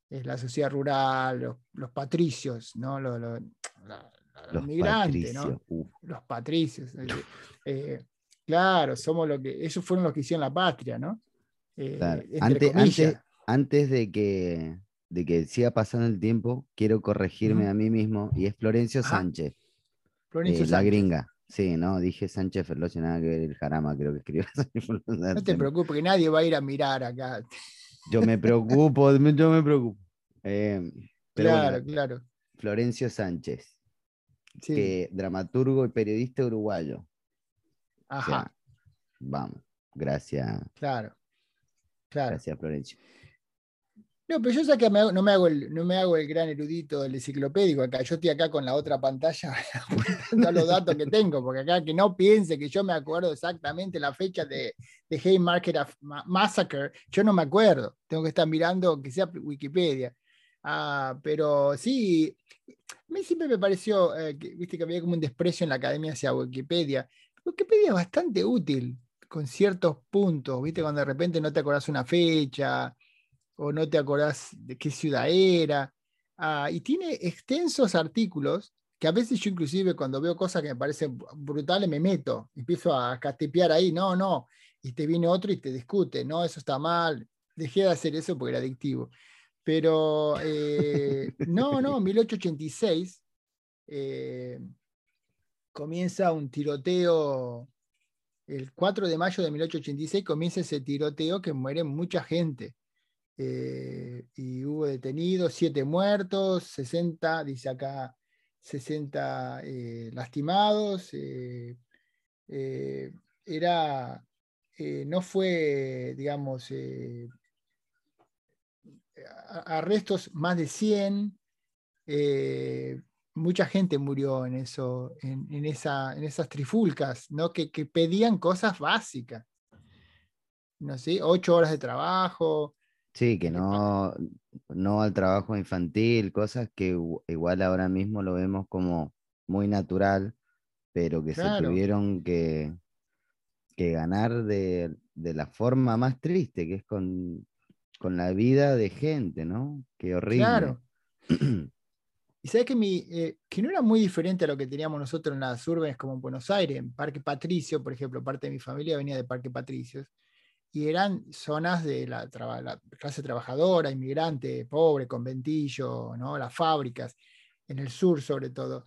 es la sociedad rural, los, patricios, ¿no? Los, migrantes, ¿no? Los patricios. Eh, claro, somos lo que. Ellos fueron los que hicieron la patria, ¿no? Eh, antes, antes, de que de que siga pasando el tiempo, quiero corregirme a mí mismo, y es Florencio Sánchez. Florencio Sánchez. La gringa. Sí, no, dije Sánchez Ferlosio, nada que ver el jarama, creo que escribió. No te preocupes, que nadie va a ir a mirar acá. Yo me preocupo, yo me preocupo. Em, claro, claro. Florencio Sánchez, dramaturgo y periodista uruguayo. Ajá. vamos, gracias. Claro, claro. Gracias, Florencio. No, pero yo sé que no me hago el, no me hago el gran erudito del enciclopédico acá. Yo estoy acá con la otra pantalla apuntando los datos que tengo, porque acá que no piense que yo me acuerdo exactamente la fecha de, de Haymarket Massacre, yo no me acuerdo. Tengo que estar mirando que sea Wikipedia. Ah, pero sí, a mí siempre me pareció, eh, que, viste que había como un desprecio en la academia hacia Wikipedia. Wikipedia es bastante útil con ciertos puntos, viste, cuando de repente no te acordás una fecha o no te acordás de qué ciudad era. Ah, y tiene extensos artículos que a veces yo inclusive cuando veo cosas que me parecen brutales me meto, empiezo a catepear ahí, no, no, y te viene otro y te discute, no, eso está mal, dejé de hacer eso porque era adictivo. Pero eh, no, no, 1886 eh, comienza un tiroteo, el 4 de mayo de 1886 comienza ese tiroteo que muere mucha gente. Eh, y hubo detenidos, siete muertos, 60, dice acá, 60 eh, lastimados. Eh, era, no fue, digamos, arrestos más de 100. mucha gente murió en, eso, en, esa, en esas trifulcas, ¿no? que, que pedían cosas básicas. ¿no? sé Ocho horas de trabajo, Sí, que no, no al trabajo infantil, cosas que igual ahora mismo lo vemos como muy natural, pero que se tuvieron que, que ganar de, la forma más triste, que es con, la vida de gente, ¿no? Qué horrible. Claro. Y sabes que, mi, eh, que no era muy diferente a lo que teníamos nosotros en las urbes como en Buenos Aires, en Parque Patricio, por ejemplo, parte de mi familia venía de Parque Patricios y eran zonas de la, clase trabajadora, inmigrante, pobre, conventillo, ¿no? las fábricas, en el sur sobre todo.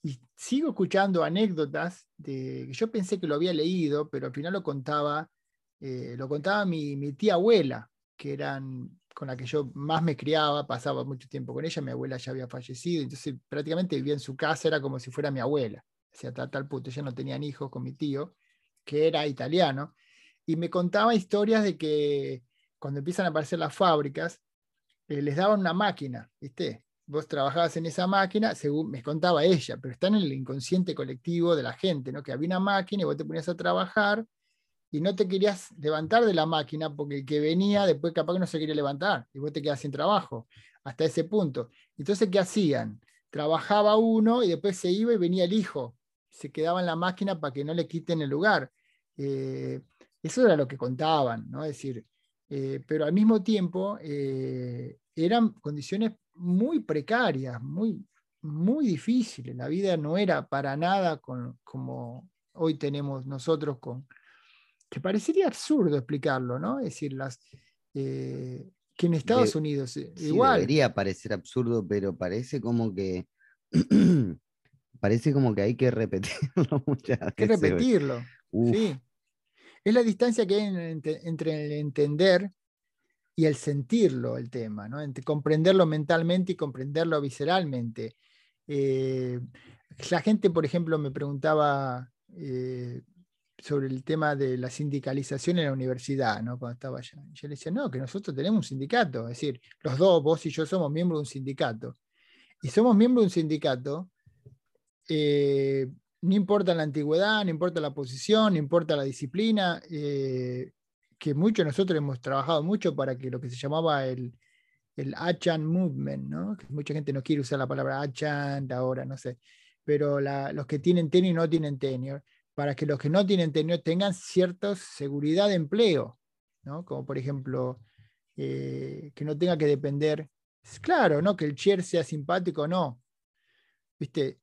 Y sigo escuchando anécdotas de yo pensé que lo había leído, pero al final lo contaba, eh, lo contaba mi, mi, tía abuela, que eran con la que yo más me criaba, pasaba mucho tiempo con ella, mi abuela ya había fallecido, entonces prácticamente vivía en su casa, era como si fuera mi abuela. sea, tal, tal punto. Ya no tenían hijos con mi tío, que era italiano, y me contaba historias de que cuando empiezan a aparecer las fábricas, eh, les daban una máquina, ¿viste? Vos trabajabas en esa máquina, según me contaba ella, pero está en el inconsciente colectivo de la gente, ¿no? Que había una máquina y vos te ponías a trabajar y no te querías levantar de la máquina porque el que venía después capaz que no se quería levantar y vos te quedas sin trabajo hasta ese punto. Entonces, ¿qué hacían? Trabajaba uno y después se iba y venía el hijo. Se quedaba en la máquina para que no le quiten el lugar. Eh, eso era lo que contaban, ¿no? Es decir, eh, pero al mismo tiempo eh, eran condiciones muy precarias, muy, muy difíciles. La vida no era para nada como hoy tenemos nosotros con, que parecería absurdo explicarlo, ¿no? Es decir, las, que en Estados Unidos igual. Debería parecer absurdo, pero parece como que parece como que hay que repetirlo muchas veces. Hay que repetirlo. Sí. Es la distancia que hay entre el entender y el sentirlo, el tema, ¿no? entre comprenderlo mentalmente y comprenderlo visceralmente. Eh, la gente, por ejemplo, me preguntaba eh, sobre el tema de la sindicalización en la universidad, ¿no? cuando estaba allá. Yo le decía, no, que nosotros tenemos un sindicato, es decir, los dos, vos y yo somos miembros de un sindicato. Y somos miembros de un sindicato eh, no importa la antigüedad, no importa la posición, no importa la disciplina, eh, que muchos nosotros hemos trabajado mucho para que lo que se llamaba el, el Achan Movement, ¿no? que mucha gente no quiere usar la palabra Achan ahora, no sé, pero los que tienen tenure y no tienen tenure, para que los que no tienen tenure tengan cierta seguridad de empleo, ¿no? como por ejemplo eh, que no tenga que depender, claro, ¿no? que el chair sea simpático o no. ¿Viste?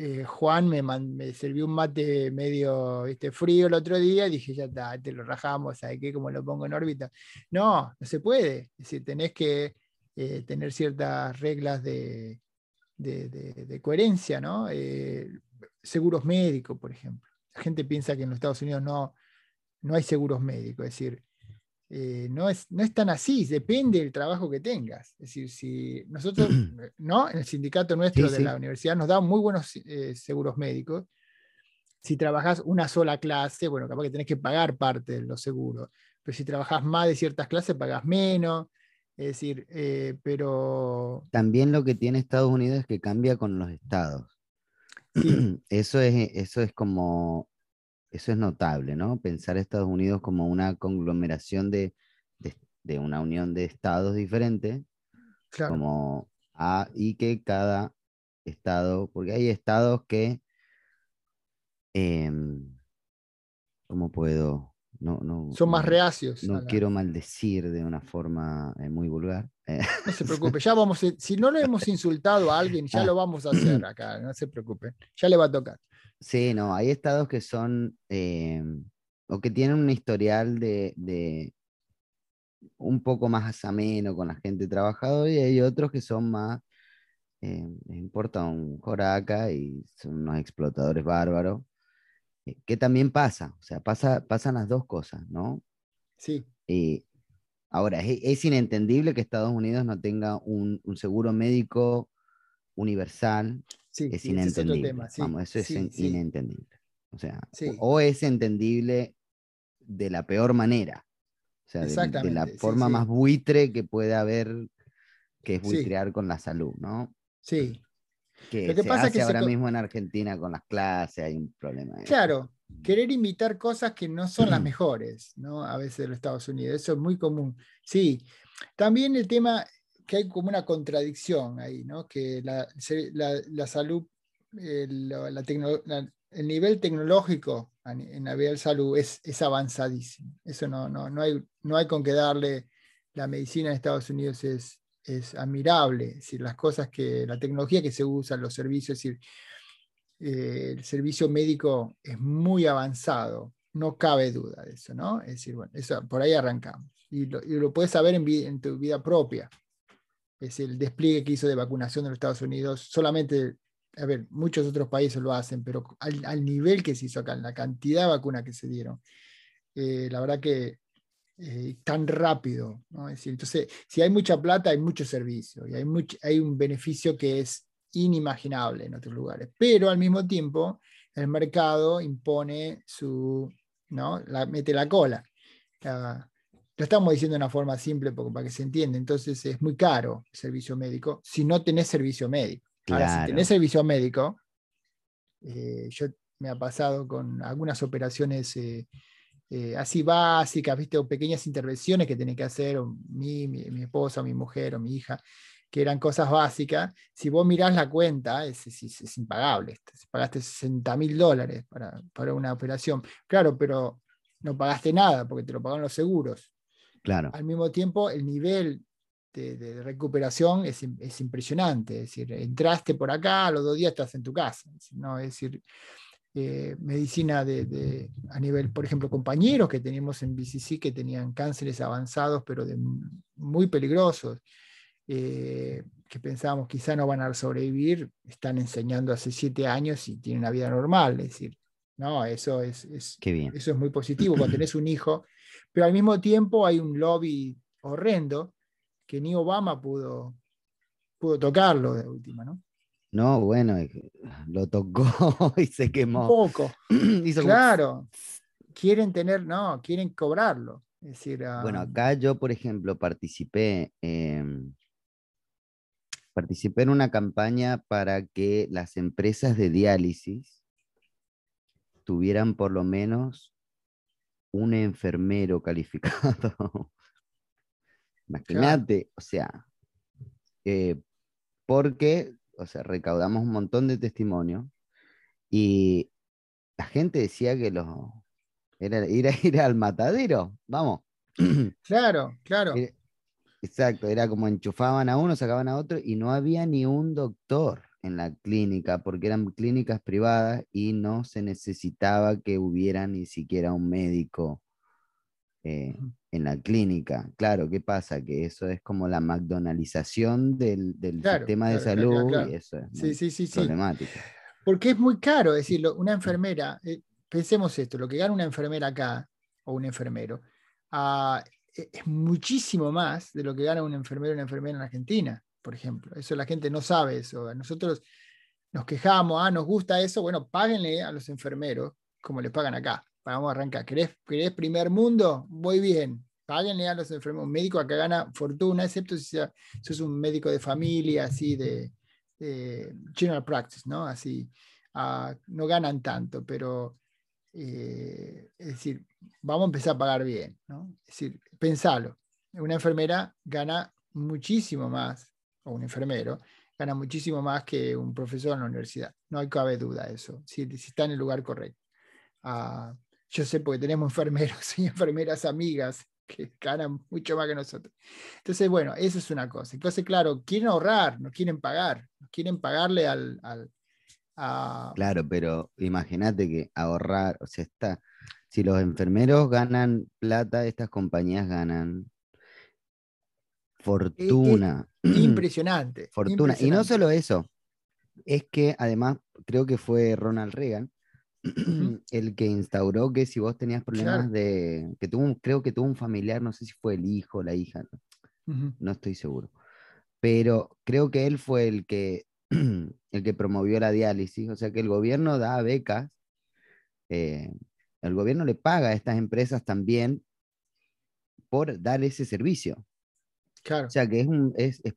Eh, Juan me, me, sirvió un mate medio frío el otro día y dije, ya está, te lo rajamos, ¿sabes qué? Como lo pongo en órbita. No, no se puede. Es decir, tenés que eh, tener ciertas reglas de, de, coherencia, ¿no? Eh, seguros médicos, por ejemplo. La gente piensa que en los Estados Unidos no, no hay seguros médicos, es decir, eh, no, es, no es tan así, depende del trabajo que tengas. Es decir, si nosotros, ¿no? En el sindicato nuestro de la universidad nos dan muy buenos eh, seguros médicos. Si trabajas una sola clase, bueno, capaz que tenés que pagar parte de los seguros, pero si trabajas más de ciertas clases, pagas menos. Es decir, eh, pero... También lo que tiene Estados Unidos es que cambia con los estados. Eso, es, eso es como eso es notable, ¿no? Pensar a Estados Unidos como una conglomeración de, una unión de estados diferentes, como a, y que cada estado, porque hay estados que, em, ¿cómo puedo? No, no, Son más reacios. No quiero maldecir de una forma eh, muy vulgar. No se preocupe, ya vamos, si no le hemos insultado a alguien, ya ah. lo vamos a hacer acá, no se preocupe, ya le va a tocar. Sí, no, hay estados que son, eh, o que tienen un historial de, un poco más ameno con la gente trabajadora y hay otros que son más, eh, les importa un joraca y son unos explotadores bárbaros, eh, que también pasa, o sea, pasa, pasan las dos cosas, ¿no? Sí. ahora, es, inentendible que Estados Unidos no tenga un, un seguro médico universal es inentendible. Vamos, eso es inentendible. O sea, o es entendible de la peor manera. O sea, de, la forma más buitre que puede haber, que es buitrear con la salud, ¿no? Sí. Que, Lo que pasa hace que ahora mismo en Argentina con las clases hay un problema. Claro, querer imitar cosas que no son las mejores, ¿no? A veces de los Estados Unidos, eso es muy común. Sí, también el tema, que hay como una contradicción ahí, ¿no? que la, salud, el, el, nivel tecnológico en la vida de salud es, es avanzadísimo. Eso no, no, no, hay, no hay con qué darle. La medicina en Estados Unidos es, es admirable, es decir, las cosas que, la tecnología que se usa, los servicios, es decir, eh, el servicio médico es muy avanzado, no cabe duda de eso, ¿no? Es decir, bueno, eso, por ahí arrancamos. Y lo, y lo puedes saber en, en tu vida propia es el despliegue que hizo de vacunación de los Estados Unidos. Solamente, a ver, muchos otros países lo hacen, pero al, nivel que se hizo acá, la cantidad de vacunas que se dieron, eh, la verdad que eh, tan rápido. ¿no? Es decir, entonces, si hay mucha plata, hay mucho servicio y hay, mucho, hay un beneficio que es inimaginable en otros lugares. Pero al mismo tiempo, el mercado impone su, ¿no? La, mete la cola. Lo estamos diciendo de una forma simple para que se entienda. Entonces es muy caro el servicio médico si no tenés servicio médico. Ahora, si tenés servicio médico, eh, yo me ha pasado con algunas operaciones eh, eh, así básicas, ¿viste? o pequeñas intervenciones que tiene que hacer o mi, mi, esposa, o mi mujer o mi hija, que eran cosas básicas. Si vos mirás la cuenta, es, es, impagable. Pagaste 60 mil dólares para, para, una operación. Claro, pero no pagaste nada porque te lo pagaron los seguros. Claro. Al mismo tiempo, el nivel de, recuperación es, es, impresionante. Es decir, entraste por acá, a los dos días estás en tu casa. ¿no? Es decir, eh, medicina de, a nivel, por ejemplo, compañeros que teníamos en BCC que tenían cánceres avanzados, pero de muy peligrosos, eh, que pensábamos quizá no van a sobrevivir, están enseñando hace siete años y tienen una vida normal. Es decir, no, eso es, eso es muy positivo cuando tenés un hijo, pero al mismo tiempo hay un lobby horrendo que ni Obama pudo, pudo tocarlo de última, ¿no? No, bueno, lo tocó y se quemó. Un poco. claro. Quieren tener, no, quieren cobrarlo. Es decir, bueno, acá yo, por ejemplo, participé, participé en una campaña para que las empresas de diálisis tuvieran por lo menos un enfermero calificado. Imagínate, o sea, eh, porque o sea, recaudamos un montón de testimonios y la gente decía que los era ir, a, ir al matadero, vamos. Claro, claro. exacto, era como enchufaban a uno, sacaban a otro y no había ni un doctor en la clínica porque eran clínicas privadas y no se necesitaba que hubiera ni siquiera un médico eh, en la clínica. Claro, ¿qué pasa? Que eso es como la McDonaldización del, sistema de salud y eso es problemático. Porque es muy caro decirlo. Una enfermera, eh, pensemos esto, lo que gana una enfermera acá o un enfermero ah, e, es muchísimo más de lo que gana un enfermero o una enfermera en Argentina, por ejemplo. Eso la gente no sabe eso. Nosotros nos quejamos, ah, nos gusta eso, bueno, páguenle a los enfermeros como les pagan acá vamos a arrancar. ¿Querés, primer mundo? Voy bien. Páguenle a los enfermos. Un médico acá gana fortuna, excepto si sos un médico de familia, así de, general practice, ¿no? Así, ah, no ganan tanto, pero eh, es decir, vamos a empezar a pagar bien. Es decir, pensalo. Una enfermera gana muchísimo más, o un enfermero, gana muchísimo más que un profesor en la universidad. No hay cabe duda de eso, si, está en el lugar correcto. Ah, yo sé porque tenemos enfermeros y enfermeras amigas que ganan mucho más que nosotros. Entonces, bueno, eso es una cosa. Entonces, claro, quieren ahorrar, no quieren pagar, quieren pagarle al... Claro, pero imagínate que ahorrar, o sea, está, si los enfermeros ganan plata, estas compañías ganan fortuna. Impresionante. Fortuna. Y no solo eso, es que además creo que fue Ronald Reagan el que instauró que si vos tenías problemas de, que tuvo, creo que tuvo un familiar, no sé si fue el hijo o la hija, no, estoy seguro, pero creo que él fue el que, el que promovió la diálisis, o sea que el gobierno da becas, eh, el gobierno le paga a estas empresas también por dar ese servicio. Claro. O sea que es, un, es, es,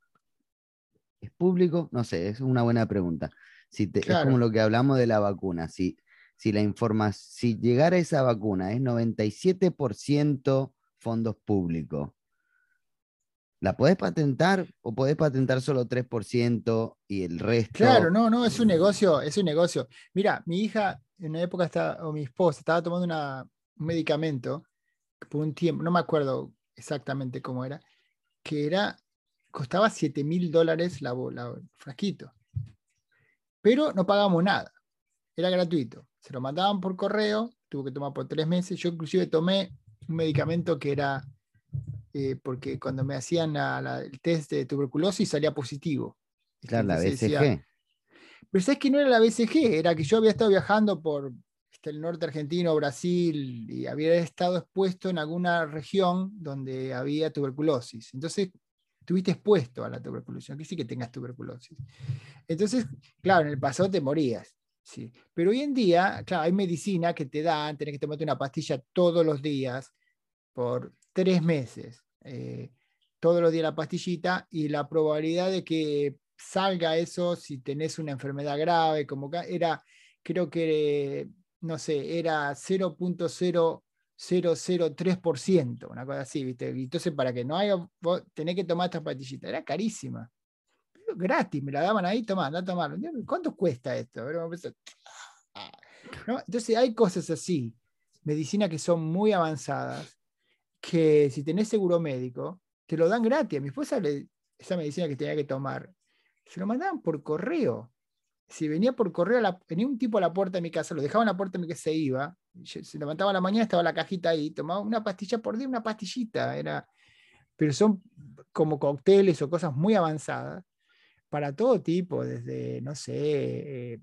público, no sé, es una buena pregunta. Si Es como lo que hablamos de la vacuna. Si, si la información, si llegara esa vacuna es 97% fondos públicos, ¿la podés patentar o podés patentar solo 3% y el resto? Claro, no, no, es un negocio, es un negocio. Mira, mi hija en una época está, o mi esposa estaba tomando un medicamento por un tiempo, no me acuerdo exactamente cómo era, que era, costaba 7 mil dólares la, la, frasquito. Pero no pagamos nada, era gratuito se lo mandaban por correo, tuvo que tomar por tres meses. Yo inclusive tomé un medicamento que era, eh, porque cuando me hacían el test de tuberculosis salía positivo. Claro, la BCG. pero sabes que no era la BCG, era que yo había estado viajando por este, el norte argentino, Brasil, y había estado expuesto en alguna región donde había tuberculosis. Entonces, estuviste expuesto a la tuberculosis, que sí que tengas tuberculosis. Entonces, claro, en el pasado te morías. Sí. Pero hoy en día, claro, hay medicina que te dan, tenés que tomarte una pastilla todos los días por tres meses. Eh, todos los días la pastillita y la probabilidad de que salga eso si tenés una enfermedad grave, como era, creo que, no sé, era 0.0003%, una cosa así, ¿viste? Entonces, para que no haya, vos tenés que tomar esta pastillita, era carísima. Pero gratis, me la daban ahí, tomá, anda a ¿Cuánto cuesta esto? Entonces, hay cosas así, medicina que son muy avanzadas, que si tenés seguro médico, te lo dan gratis. A mi esposa, le, esa medicina que tenía que tomar, se lo mandaban por correo. Si venía por correo, venía un tipo a la puerta de mi casa, lo dejaba en la puerta de mi casa, se iba, se levantaba la mañana, estaba la cajita ahí, tomaba una pastilla por día, una pastillita, era, pero son como cócteles o cosas muy avanzadas para todo tipo, desde, no sé, eh,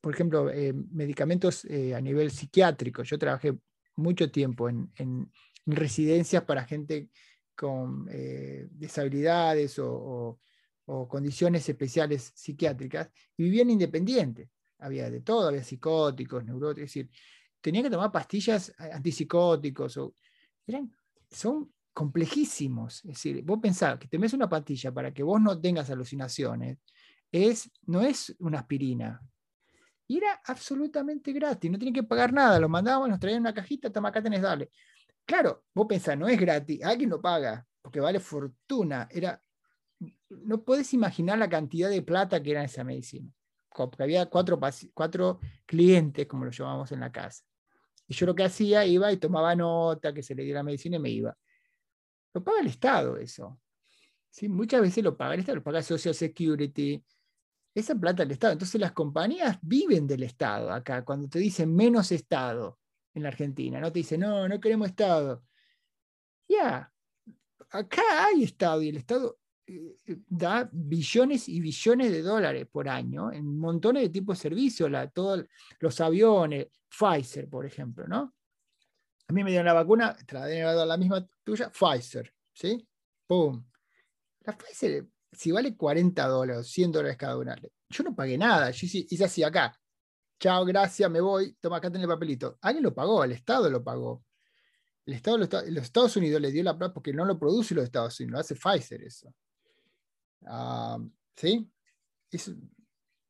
por ejemplo, eh, medicamentos eh, a nivel psiquiátrico. Yo trabajé mucho tiempo en, en residencias para gente con eh, disabilidades o, condiciones especiales psiquiátricas y vivían independientes. Había de todo, había psicóticos, neuróticos, es decir, tenían que tomar pastillas antipsicóticos. O, eran, son complejísimos. Es decir, vos pensás que te metes una pastilla para que vos no tengas alucinaciones, es, no es una aspirina. Y era absolutamente gratis, no tienen que pagar nada, lo mandaban, nos traían una cajita, toma acá tenés, dale. Claro, vos pensás, no es gratis, alguien lo paga, porque vale fortuna. Era, no puedes imaginar la cantidad de plata que era esa medicina. Porque había cuatro, cuatro clientes, como lo llamamos en la casa. Y yo lo que hacía, iba y tomaba nota, que se le diera la medicina y me iba. Lo paga el Estado eso. ¿Sí? Muchas veces lo paga el Estado, lo paga Social Security. Esa plata del Estado. Entonces las compañías viven del Estado acá. Cuando te dicen menos Estado, en la Argentina, ¿no? Te dice, no, no queremos Estado. Ya, acá hay Estado y el Estado da billones y billones de dólares por año en montones de tipos de servicios, todos los aviones, Pfizer, por ejemplo, ¿no? A mí me dieron la vacuna, te la la misma tuya, Pfizer, ¿sí? ¡Pum! La Pfizer, si vale 40 dólares, 100 dólares cada una, yo no pagué nada, yo hice así acá, chao, gracias, me voy, toma acá tenés el papelito. Alguien lo pagó, el Estado lo pagó. El Estado, los Estados Unidos le dio la plata porque no lo produce los Estados Unidos, lo hace Pfizer eso. Ah, ¿Sí? Es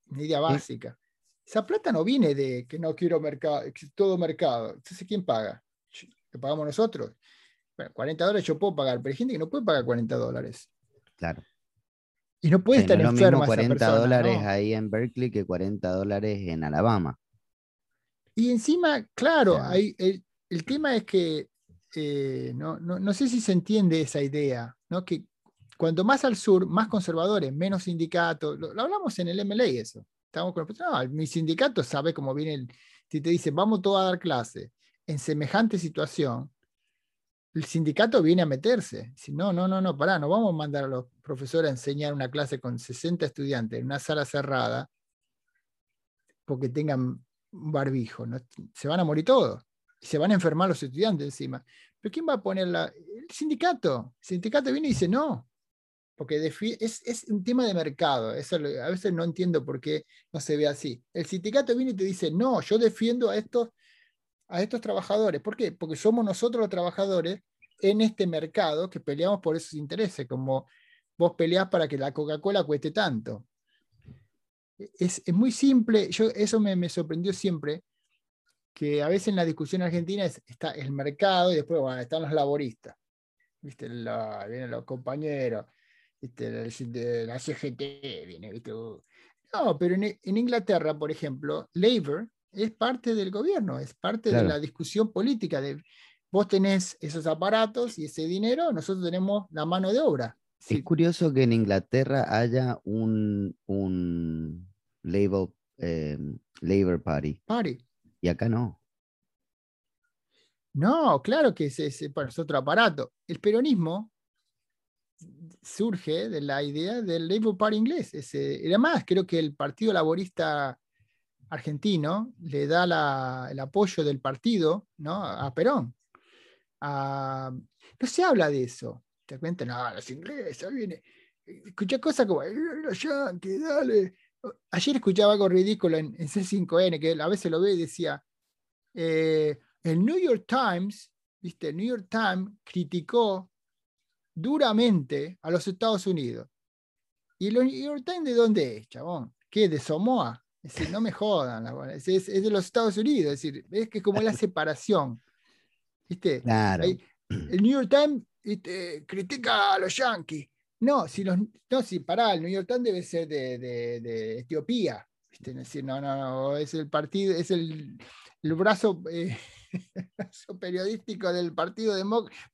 una idea básica. Esa plata no viene de que no quiero mercado, todo mercado. Entonces, ¿quién paga? ¿Lo pagamos nosotros? Bueno, 40 dólares yo puedo pagar, pero hay gente que no puede pagar 40 dólares. Claro. Y no puede estar enferma. 40 dólares ahí en Berkeley que 40 dólares en Alabama. Y encima, claro, hay, el, tema es que eh, no, no, sé si se entiende esa idea, ¿no? que cuanto más al sur, más conservadores, menos sindicatos. Lo, hablamos en el MLA eso. Estamos con no, mi sindicato sabe cómo viene el, si te dice vamos todos a dar clase en semejante situación, el sindicato viene a meterse. Si no, no, no, no, pará, no vamos a mandar a los profesores a enseñar una clase con 60 estudiantes en una sala cerrada porque tengan barbijo. Se van a morir todos. Se van a enfermar los estudiantes encima. Pero ¿quién va a poner la... El sindicato. El sindicato viene y dice no. Porque es, es un tema de mercado. Eso a veces no entiendo por qué no se ve así. El sindicato viene y te dice, no, yo defiendo a estos a estos trabajadores. ¿Por qué? Porque somos nosotros los trabajadores en este mercado que peleamos por esos intereses, como vos peleás para que la Coca-Cola cueste tanto. Es, muy simple, yo, eso me, sorprendió siempre, que a veces en la discusión argentina está el mercado y después están los laboristas. ¿Viste? vienen los compañeros, ¿viste? la CGT, viene, No, pero en, en Inglaterra, por ejemplo, Labour es parte del gobierno, es parte de la discusión política. De, vos tenés esos aparatos y ese dinero, nosotros tenemos la mano de obra. Es curioso que en Inglaterra haya un, un Labour, eh, Labor Party. Party. Y acá no. No, claro que es, es, otro aparato. El peronismo surge de la idea del Labour Party inglés. Ese, además, creo que el Partido Laborista argentino le da el apoyo del partido ¿no? a Perón. no se habla de eso. te cuentan, no, los ingleses, viene. Escuché cosas como, los yankees, dale. Ayer escuchaba algo ridículo en, C5N, que a veces lo ve y decía, eh, el New York Times, ¿viste? El New York Times criticó duramente a los Estados Unidos. ¿Y el New York Times de dónde es, chabón? ¿Qué? ¿De Samoa? Es decir, no me jodan, es, es, de los Estados Unidos, es decir, es que como la separación. ¿Viste? Claro. el New York Times critica a los yankees. No, si los, no, si pará, el New York Times debe ser de, de, Etiopía. ¿viste? Es decir, no, no, no, es el partido, es el, el brazo, eh, periodístico del Partido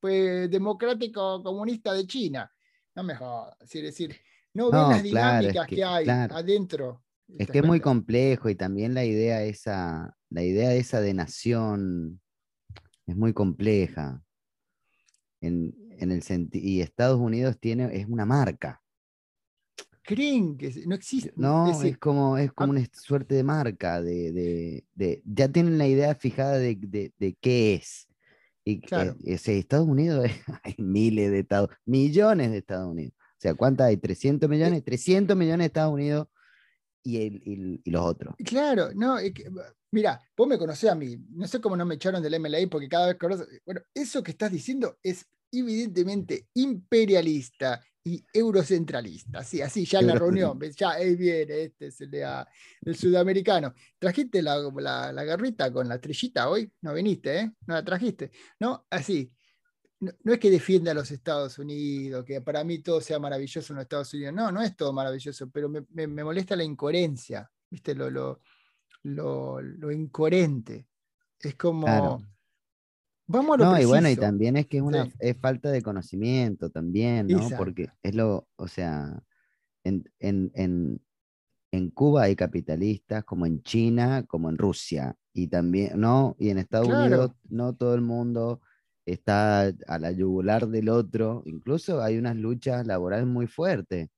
pues, Democrático Comunista de China. No me jodas. Es decir, no, ven las dinámicas que, hay adentro es que es muy complejo y también la idea esa, la idea esa de nación es muy compleja. En, el y Estados Unidos tiene, es una marca. Creen que no existe. No, es, como, es como una suerte de marca, de, ya tienen la idea fijada de, qué es. Y claro. Estados Unidos, hay miles de Estados, millones de Estados Unidos. O sea, ¿cuántas hay? 300 millones, 300 millones de Estados Unidos y, los otros. Claro, no, mira, vos me conocés a mí, no sé cómo no me echaron del MLA porque cada vez que bueno, eso que estás diciendo es evidentemente imperialista y eurocentralista, así, así, ya en la reunión, ya ahí viene, este es el, el sudamericano. ¿Trajiste la, la, la, garrita con la estrellita hoy? No viniste, ¿eh? No la trajiste, ¿no? Así, no, es que defienda a los Estados Unidos, que para mí todo sea maravilloso en los Estados Unidos. No, no es todo maravilloso, pero me, molesta la incoherencia, ¿viste? Lo, lo, lo, incoherente. Es como. Vamos a lo No, y bueno, y también es que es una es falta de conocimiento también, ¿no? Porque es lo, o sea, en, Cuba hay capitalistas, como en China, como en Rusia, y también, ¿no? Y en Estados Unidos no todo el mundo está a la yugular del otro. Incluso hay unas luchas laborales muy fuertes.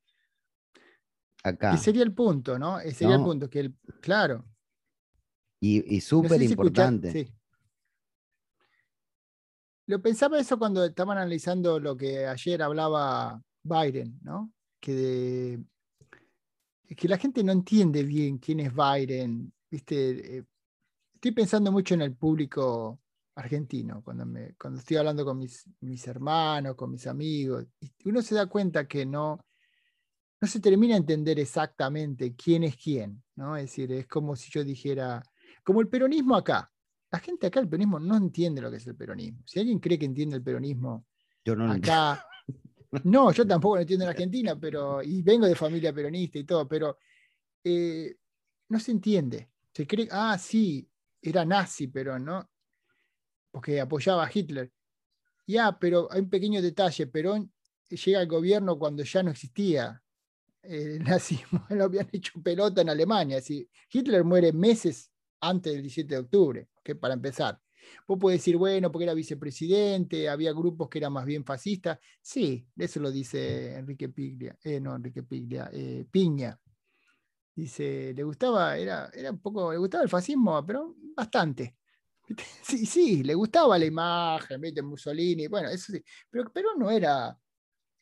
Acá. Y sería el punto, ¿no? sería el punto, que el, claro. Y, súper importante. sí. Lo pensaba eso cuando estaban analizando lo que ayer hablaba Biden, ¿no? Que, que la gente no entiende bien quién es Biden. ¿viste? Eh, estoy pensando mucho en el público argentino, cuando, me, cuando estoy hablando con mis, mis hermanos, con mis amigos, uno se da cuenta que no, no se termina a entender exactamente quién es quién, ¿no? Es decir, es como si yo dijera, como el peronismo acá. La gente acá, el peronismo, no entiende lo que es el peronismo. Si alguien cree que entiende el peronismo yo no acá, no, yo tampoco lo entiendo en Argentina, pero, y vengo de familia peronista y todo, pero eh, no se entiende. Se cree, ah, sí, era nazi, pero no, porque apoyaba a Hitler. Ya, pero hay un pequeño detalle, Perón llega al gobierno cuando ya no existía el nazismo, lo habían hecho pelota en Alemania. Hitler muere meses antes del 17 de octubre, que para empezar. Vos podés decir, bueno, porque era vicepresidente, había grupos que eran más bien fascistas. Sí, eso lo dice Enrique Piglia, eh, no, Enrique Piglia, eh, Piña. Dice, le gustaba, era, era un poco, le gustaba el fascismo, pero bastante. Sí, sí, le gustaba la imagen, ¿viste? Mussolini, bueno, eso sí, pero, pero no era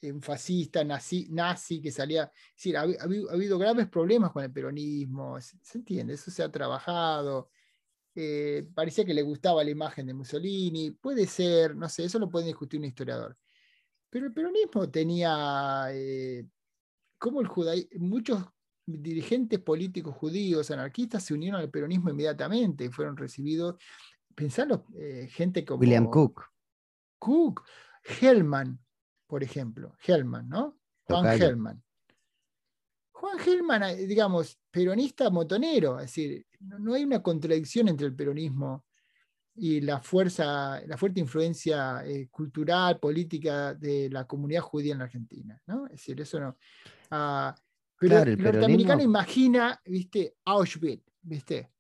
un fascista, nazi, nazi que salía. Es ha, habido graves problemas con el peronismo, se, entiende, eso se ha trabajado. Eh, parecía que le gustaba la imagen de Mussolini, puede ser, no sé, eso lo puede discutir un historiador. Pero el peronismo tenía, eh, como el judaísmo, muchos dirigentes políticos judíos anarquistas se unieron al peronismo inmediatamente y fueron recibidos pensalo, eh, gente como. William Cook. Cook, Hellman, por ejemplo. Hellman, ¿no? Juan Hellman. Juan Hellman, eh, digamos, peronista motonero, es decir, no, hay una contradicción entre el peronismo y la fuerza, la fuerte influencia eh, cultural, política de la comunidad judía en la Argentina, ¿no? Es decir, eso no. Ah, pero el, norteamericano imagina, viste, Auschwitz, viste,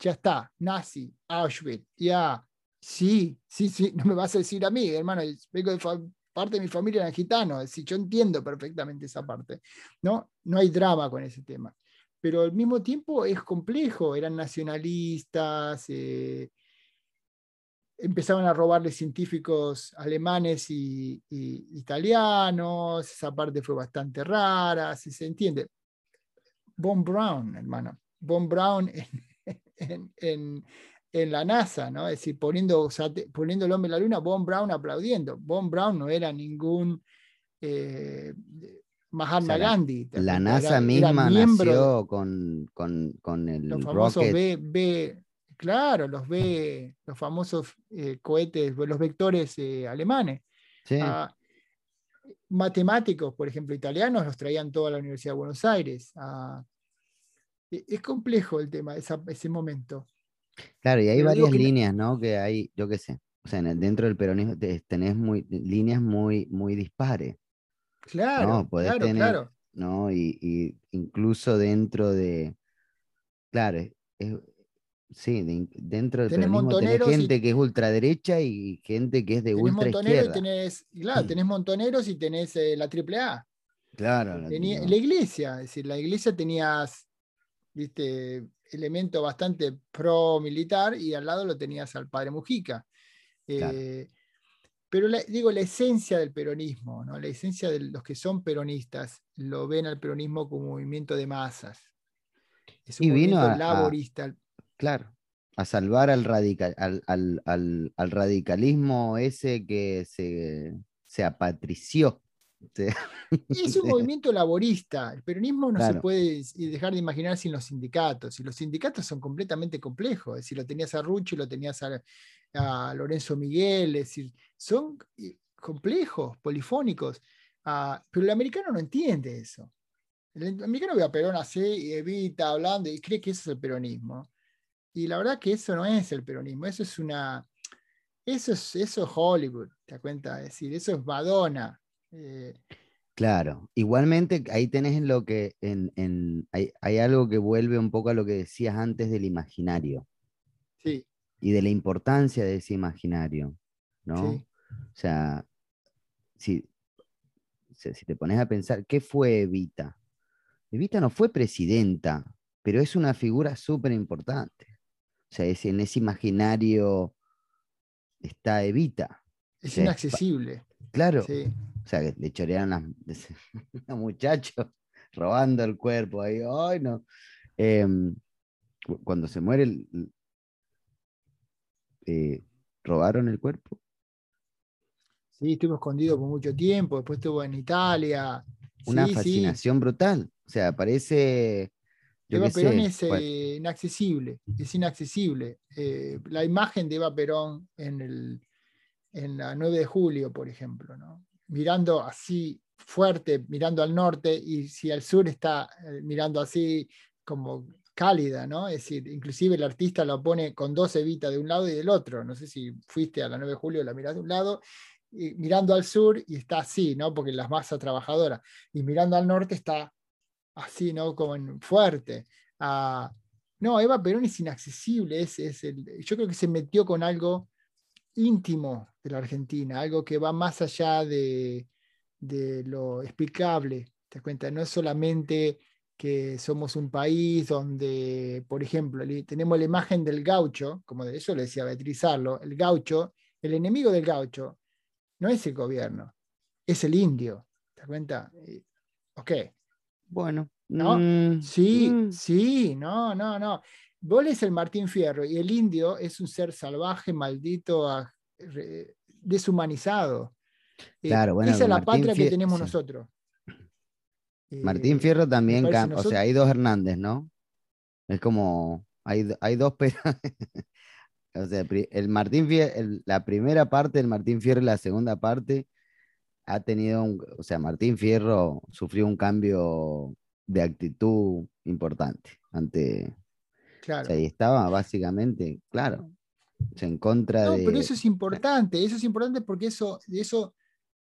ya está, nazi, Auschwitz, ya, sí, sí, sí, no me vas a decir a mí, hermano, vengo de parte de mi familia era gitano, es yo entiendo perfectamente esa parte, ¿no? No hay drama con ese tema, pero al mismo tiempo es complejo, eran nacionalistas, eh, empezaban a robarle científicos alemanes y, italianos, esa parte fue bastante rara, si se entiende. Von Braun, hermano, Von Braun en, la NASA, ¿no? Es decir, poniendo, poniendo el hombre en la luna, Von Braun aplaudiendo. Von Braun no era ningún eh, Mahatma Gandhi. La, NASA misma nació con, con, el los famosos B, claro, los B, los famosos eh, cohetes, los vectores eh, alemanes. Ah, matemáticos, por ejemplo, italianos, los traían toda la Universidad de Buenos Aires. Ah, e, es complejo el tema, ese momento. Claro, y hay varias líneas, ¿no? Que hay, yo qué sé, o sea, dentro del peronismo tenés muy, líneas muy, muy dispares. Claro, claro, claro. ¿no? Y, incluso dentro de, claro, sí, dentro del peronismo tenés gente que es ultraderecha y gente que es de ultra izquierda. Tenés, claro, tenés montoneros y tenés eh, la AAA. Claro. La, la iglesia, es decir, la iglesia tenías, viste, elemento bastante pro militar y al lado lo tenías al padre Mujica. Eh, pero digo, la esencia del peronismo, ¿no? la esencia de los que son peronistas, lo ven al peronismo como un movimiento de masas. Es un movimiento laborista. claro, a salvar al, radical, al, radicalismo ese que se, se apatrició. Es un movimiento laborista. El peronismo no se puede dejar de imaginar sin los sindicatos. Y los sindicatos son completamente complejos. Si lo tenías a Rucci, lo tenías a, a Lorenzo Miguel, es decir, son eh, complejos, polifónicos, ah, pero el americano no entiende eso. El americano ve a Perón así y evita hablando y cree que eso es el peronismo. Y la verdad que eso no es el peronismo, eso es una... Eso es, eso Hollywood, ¿te das cuenta? Es decir, eso es Madonna. Eh. claro, igualmente ahí tenés lo que en, hay, hay, algo que vuelve un poco a lo que decías antes del imaginario. Sí y de la importancia de ese imaginario, ¿no? O sea, si, si te pones a pensar, ¿qué fue Evita? Evita no fue presidenta, pero es una figura súper importante. O sea, es, en ese imaginario está Evita. Es inaccesible. claro. O sea, que le chorearon a, a muchachos robando el cuerpo ahí. Ay, no. Em, cuando se muere el, eh, robaron el cuerpo. Sí, estuvo escondido por mucho tiempo, después estuvo en Italia. Una fascinación brutal. O sea, parece. Eva Perón es eh, inaccesible, es inaccesible. Eh, la imagen de Eva Perón en, el, en la 9 de julio, por ejemplo, ¿no? Mirando así fuerte, mirando al norte, y si al sur está mirando así como cálida, ¿no? Es decir, inclusive el artista lo pone con dos evitas de un lado y del otro. No sé si fuiste a la 9 de julio, la mirás de un lado, mirando al sur y está así, ¿no? Porque la masa trabajadora. Y mirando al norte está así, ¿no? Como en fuerte. Ah, no, Eva Perón es inaccesible. Es, es el, yo creo que se metió con algo íntimo de la Argentina, algo que va más allá de, de lo explicable. ¿Te das cuenta? No es solamente que somos un país donde, por ejemplo, tenemos la imagen del gaucho, como de eso le decía Beatriz Arlo, el gaucho, el enemigo del gaucho no es el gobierno, es el indio. ¿Te das cuenta? Ok. Bueno. ¿No? Mm, sí, mm. sí, no, no, no. Vos es el Martín Fierro y el indio es un ser salvaje, maldito, deshumanizado. Eh, claro, bueno, esa es la patria que tenemos nosotros. Martín eh, Fierro también, o sea, hay dos Hernández, ¿no? Es como, hay, hay dos, o sea, el Martín Fierro, la primera parte del Martín Fierro y la segunda parte ha tenido, un, o sea, Martín Fierro sufrió un cambio de actitud importante ante, claro. o sea, y estaba básicamente, claro, en contra no, pero eso es importante, eso es importante porque eso, eso,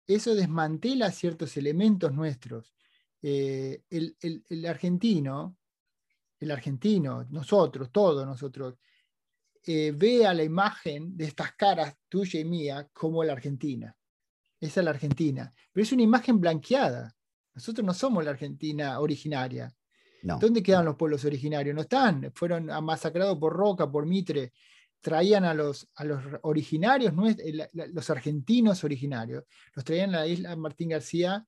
eso desmantela ciertos elementos nuestros. Eh, el, argentino, el argentino, nosotros, todos nosotros, eh, ve a la imagen de estas caras tuya y mía como la Argentina. Esa es la Argentina. Pero es una imagen blanqueada. Nosotros no somos la Argentina originaria. ¿Dónde quedan los pueblos originarios? No están. Fueron masacrados por Roca, por Mitre. traían a los, a los originarios, los argentinos originarios, los traían a la isla Martín García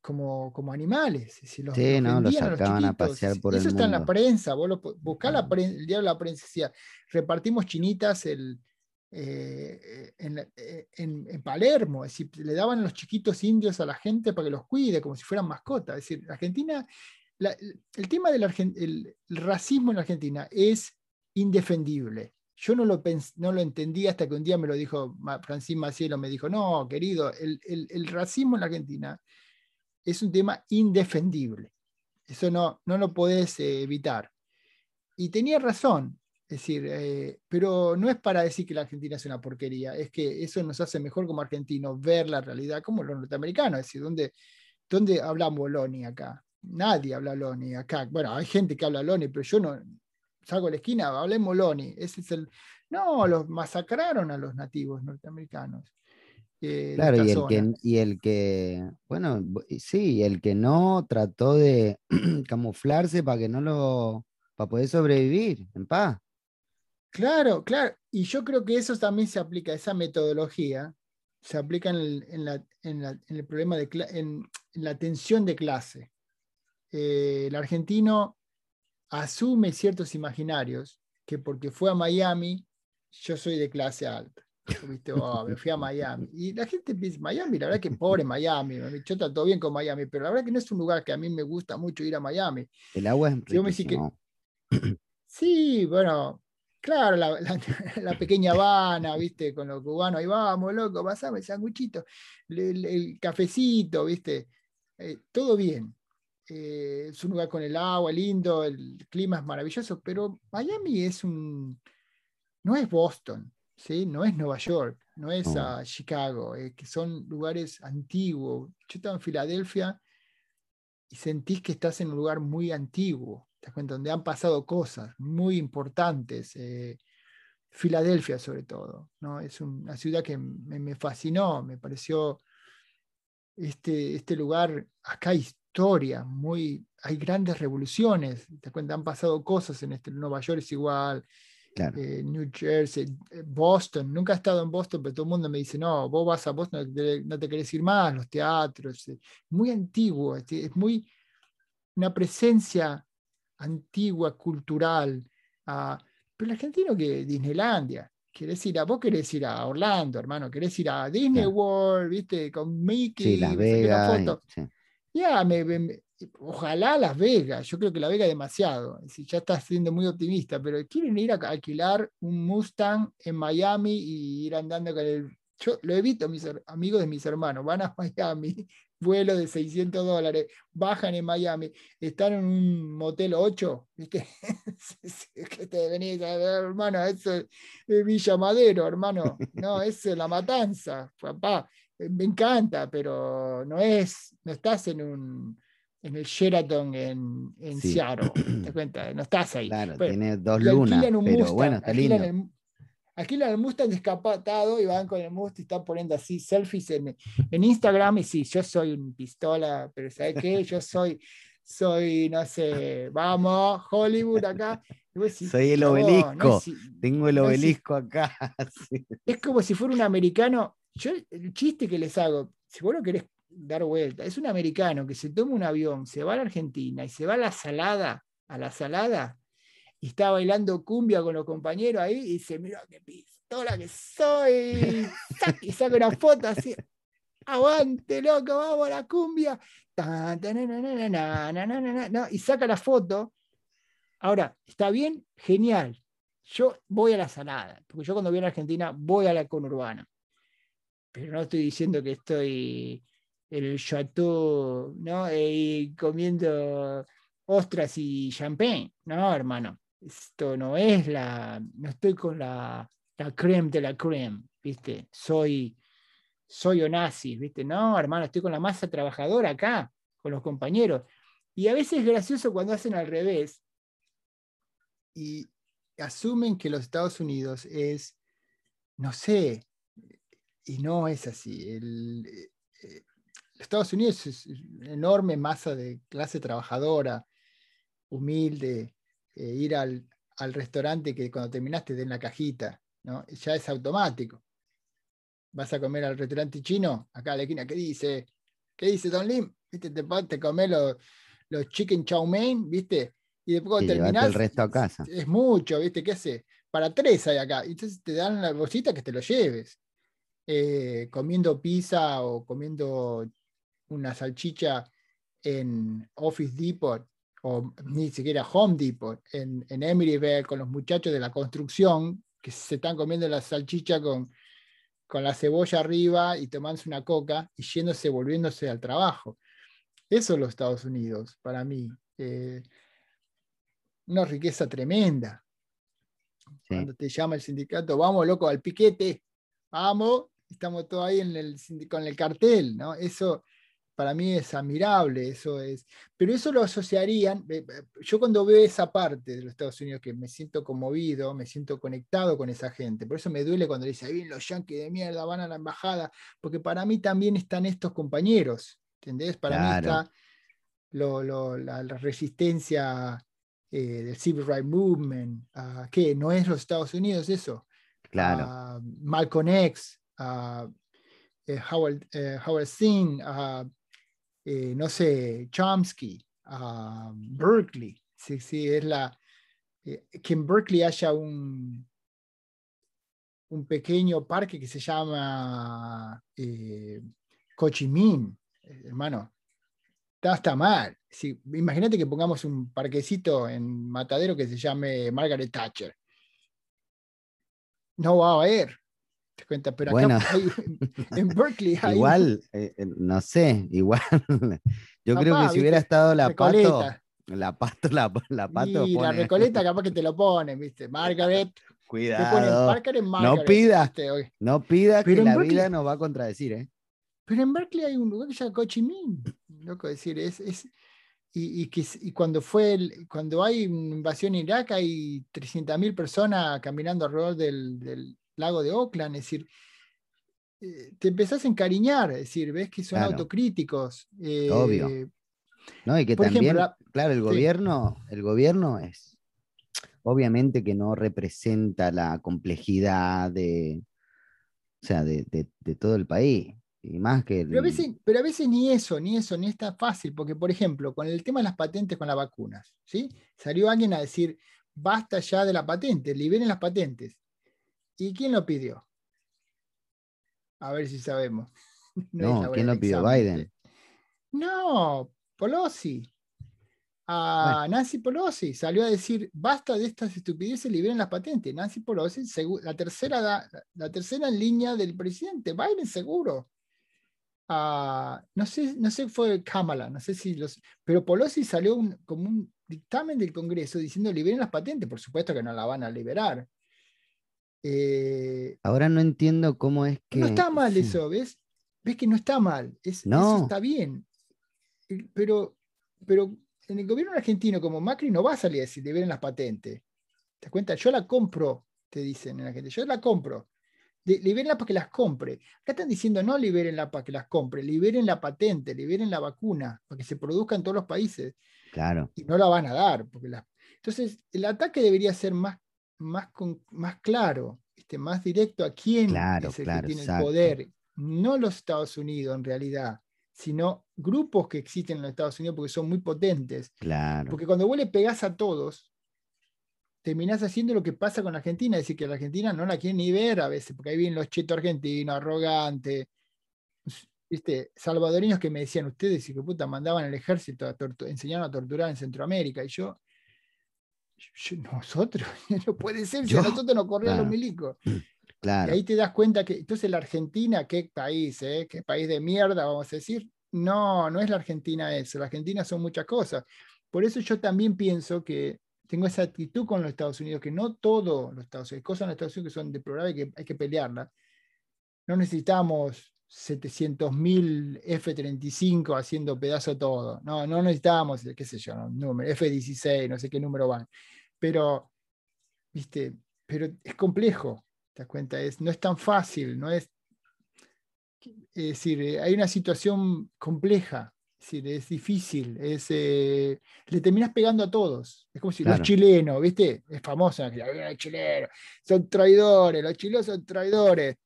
como, como animales. sí, no, los sacaban a, pasear por Eso está en la prensa, vos lo, buscá la prensa, el diario de la prensa decía, repartimos chinitas el, eh, eh, en, Palermo, es decir, le daban a los chiquitos indios a la gente para que los cuide, como si fueran mascotas. Es decir, Argentina, el tema del el, racismo en Argentina es indefendible. Yo no lo, no entendí hasta que un día me lo dijo Francis Macielo, me dijo, no, querido, el, racismo en la Argentina es un tema indefendible. Eso no, no lo podés eh, evitar. Y tenía razón, es decir, eh, pero no es para decir que la Argentina es una porquería, es que eso nos hace mejor como argentinos ver la realidad como los norteamericanos. Es decir, ¿dónde, dónde hablamos Loni acá? Nadie habla Loni acá. Bueno, hay gente que habla Loni, pero yo no, salgo a la esquina, hablemos Loni. Ese es el. No, los masacraron a los nativos norteamericanos. Eh, claro, y el, que, y el que, bueno, sí, el que no trató de camuflarse para que no lo, para poder sobrevivir en paz. Claro, claro, y yo creo que eso también se aplica, esa metodología se aplica en el, en el problema de en, la tensión de clase. Eh, el argentino asume ciertos imaginarios que porque fue a Miami, yo soy de clase alta. ¿Viste? Oh, me fui a Miami. Y la gente piensa, Miami, la verdad que pobre Miami, yo está todo bien con Miami, pero la verdad que no es un lugar que a mí me gusta mucho ir a Miami. El agua es yo me que, Sí, bueno, claro, la, la, pequeña Habana, ¿viste? Con los cubanos, ahí vamos, loco, pasame el sanguchito, el, cafecito, ¿viste? Eh, todo bien. Eh, es un lugar con el agua lindo, el clima es maravilloso, pero Miami es un, no es Boston, ¿sí? no es Nueva York, no es Chicago, eh, que son lugares antiguos. Yo estaba en Filadelfia y sentís que estás en un lugar muy antiguo, ¿te cuenta? donde han pasado cosas muy importantes. Eh, Filadelfia sobre todo, ¿no? es una ciudad que me, me fascinó, me pareció este, este lugar, acá hay historia, muy, hay grandes revoluciones, te cuenta, han pasado cosas en este, Nueva York es igual, eh, New Jersey, eh, Boston, nunca he estado en Boston, pero todo el mundo me dice, no, vos vas a Boston, no te querés ir más, los teatros, eh, muy antiguo, es muy una presencia antigua, cultural, ah, pero el argentino que Disneylandia, querés ir a, vos querés ir a Orlando, hermano, querés ir a Disney World, viste, con Mickey, sí, Las Vegas, ya, ojalá Las Vegas, yo creo que La Vega es demasiado, si ya estás siendo muy optimista, pero quieren ir a alquilar un Mustang en Miami y ir andando con el... Yo lo evito, mis amigos de mis hermanos, van a Miami, vuelo de 600 dólares, bajan en Miami, están en un motel 8, ¿viste? que te venís a ver, hermano, eso es Villa Madero, hermano, no, eso es la matanza, papá. Eh, me encanta, pero no es, no estás en un en el Sheraton en, en Seattle, te cuenta, no estás ahí. Claro, tiene dos lunas, pero bueno, está lindo. Aquí la Mustang descapatado y van con el Mustang y están poniendo así selfies en, en Instagram y sí, yo soy un pistola, pero ¿sabes qué? Yo soy, soy, no sé, vamos, Hollywood acá. soy el obelisco, tengo el obelisco acá. Es como si fuera un americano yo, el chiste que les hago, si vos lo querés dar vuelta, es un americano que se toma un avión, se va a la Argentina y se va a la salada, a la salada, y está bailando cumbia con los compañeros ahí y dice, mira qué pistola que soy, y saca una foto así, aguante loco, vamos a la cumbia, y saca la foto. Ahora, ¿está bien? Genial. Yo voy a la salada, porque yo cuando voy a Argentina voy a la conurbana pero no estoy diciendo que estoy en el chateau, ¿no? Y comiendo ostras y champagne. No, hermano. Esto no es la. No estoy con la, la creme de la creme, ¿viste? Soy. Soy Onassis, ¿viste? No, hermano, estoy con la masa trabajadora acá, con los compañeros. Y a veces es gracioso cuando hacen al revés y asumen que los Estados Unidos es, no sé, y no es así. El, eh, eh, Estados Unidos es una enorme masa de clase trabajadora, humilde, eh, ir al, al restaurante que cuando terminaste den la cajita, ¿no? Ya es automático. Vas a comer al restaurante chino, acá a la esquina, ¿qué dice? ¿Qué dice Don Lim? ¿Viste? Te, te comes los, los chicken chow mein, ¿viste? Y después cuando terminás, el resto a casa. Es mucho, ¿viste? ¿Qué hace? Para tres hay acá. Entonces te dan la bolsita que te lo lleves. Eh, comiendo pizza o comiendo una salchicha en Office Depot o ni siquiera Home Depot, en, en Emeryville con los muchachos de la construcción que se están comiendo la salchicha con, con la cebolla arriba y tomándose una coca y yéndose, volviéndose al trabajo. Eso es los Estados Unidos, para mí. Eh, una riqueza tremenda. Cuando te llama el sindicato, vamos loco al piquete, vamos, estamos todos ahí en el, con el cartel, ¿no? Eso para mí es admirable, eso es. Pero eso lo asociarían, yo cuando veo esa parte de los Estados Unidos que me siento conmovido, me siento conectado con esa gente, por eso me duele cuando dice, ahí los yanquis de mierda van a la embajada, porque para mí también están estos compañeros, ¿entendés? Para mí está la, resistencia eh, del Civil Rights Movement, ¿qué? ¿No es los Estados Unidos eso? Claro. Malcolm X, Howard, eh, Howard Zinn, eh, no sé, Chomsky, Berkeley. Sí, sí, es la. Eh, que en Berkeley haya un, un pequeño parque que se llama eh, hermano. Está, está mal. imagínate que pongamos un parquecito en Matadero que se llame Margaret Thatcher. No va a haber cuenta, pero bueno, en Berkeley hay... Igual, eh, eh, no sé, igual. Yo creo que si hubiera estado la pato, la pato, la, la pato. Y la recoleta capaz que te lo ponen, ¿viste? Margaret. Cuidado. no pida, no pida que la vida nos va a contradecir, ¿eh? Pero en Berkeley hay un lugar que se llama Cochimín. Loco decir, es, es y, y, que, y cuando fue el, cuando hay invasión en Irak hay 300.000 personas caminando alrededor del, del, lago de Oakland, es decir, eh, te empezás a encariñar, es decir, ves que son autocríticos. Eh, Obvio. No, y que también, claro, el gobierno, el gobierno es, obviamente que no representa la complejidad de, o sea, de, todo el país. Y más que pero, a veces, pero, a veces, ni eso, ni eso, ni está fácil, porque por ejemplo, con el tema de las patentes con las vacunas, ¿sí? Salió alguien a decir, basta ya de la patente, liberen las patentes. ¿Y quién lo pidió? A ver si sabemos. No, ¿quién lo pidió? Biden. No, Pelosi. A Nancy Pelosi salió a decir, basta de estas estupideces, liberen las patentes. Nancy Pelosi, la tercera, la tercera en línea del presidente, Biden seguro. no sé, no sé, fue Kamala, no sé si los. Pero Pelosi salió como un dictamen del Congreso diciendo liberen las patentes. Por supuesto que no la van a liberar. Eh, Ahora no entiendo cómo es que. No está mal eso, ¿ves? Ves que no está mal, es, eso está bien. Pero, pero en el gobierno argentino, como Macri, no va a salir a decir liberen las patentes. ¿Te das cuenta? Yo la compro, te dicen en la gente. Yo la compro. libérenla para que las compre. Acá están diciendo no libérenla para que las compre, liberen la patente, liberen la vacuna, para que se produzca en todos los países. Claro. Y no la van a dar. Porque la... Entonces, el ataque debería ser más más, con, más claro, este, más directo a quién es el que tiene el poder, no los Estados Unidos en realidad, sino grupos que existen en los Estados Unidos porque son muy potentes. Claro. Porque cuando vos le pegás a todos, terminás haciendo lo que pasa con Argentina, es decir, que la Argentina no la quiere ni ver a veces, porque ahí vienen los chetos argentinos, arrogantes, ¿viste? salvadoreños que me decían ustedes y que puta mandaban al ejército a enseñaron a torturar en Centroamérica, y yo nosotros, no puede ser, si a nosotros nos corrían los milicos. Claro. Y ahí te das cuenta que, entonces la Argentina, qué país, eh? qué país de mierda, vamos a decir. No, no es la Argentina eso, la Argentina son muchas cosas. Por eso yo también pienso que tengo esa actitud con los Estados Unidos, que no todo los Estados Unidos, hay cosas en los Estados Unidos que son deplorables y que hay que pelearlas. No necesitamos 700.000 F-35 haciendo pedazo todo. No, no necesitábamos, qué sé yo, número, F-16, no sé qué número van. Pero, viste, pero es complejo, ¿te das cuenta? Es, no es tan fácil, no es... Es decir, hay una situación compleja Es decir, es difícil, es, eh, le terminas pegando a todos. Es como si los chilenos, ¿viste? Es famosa, los chilenos son traidores, los chilenos son traidores.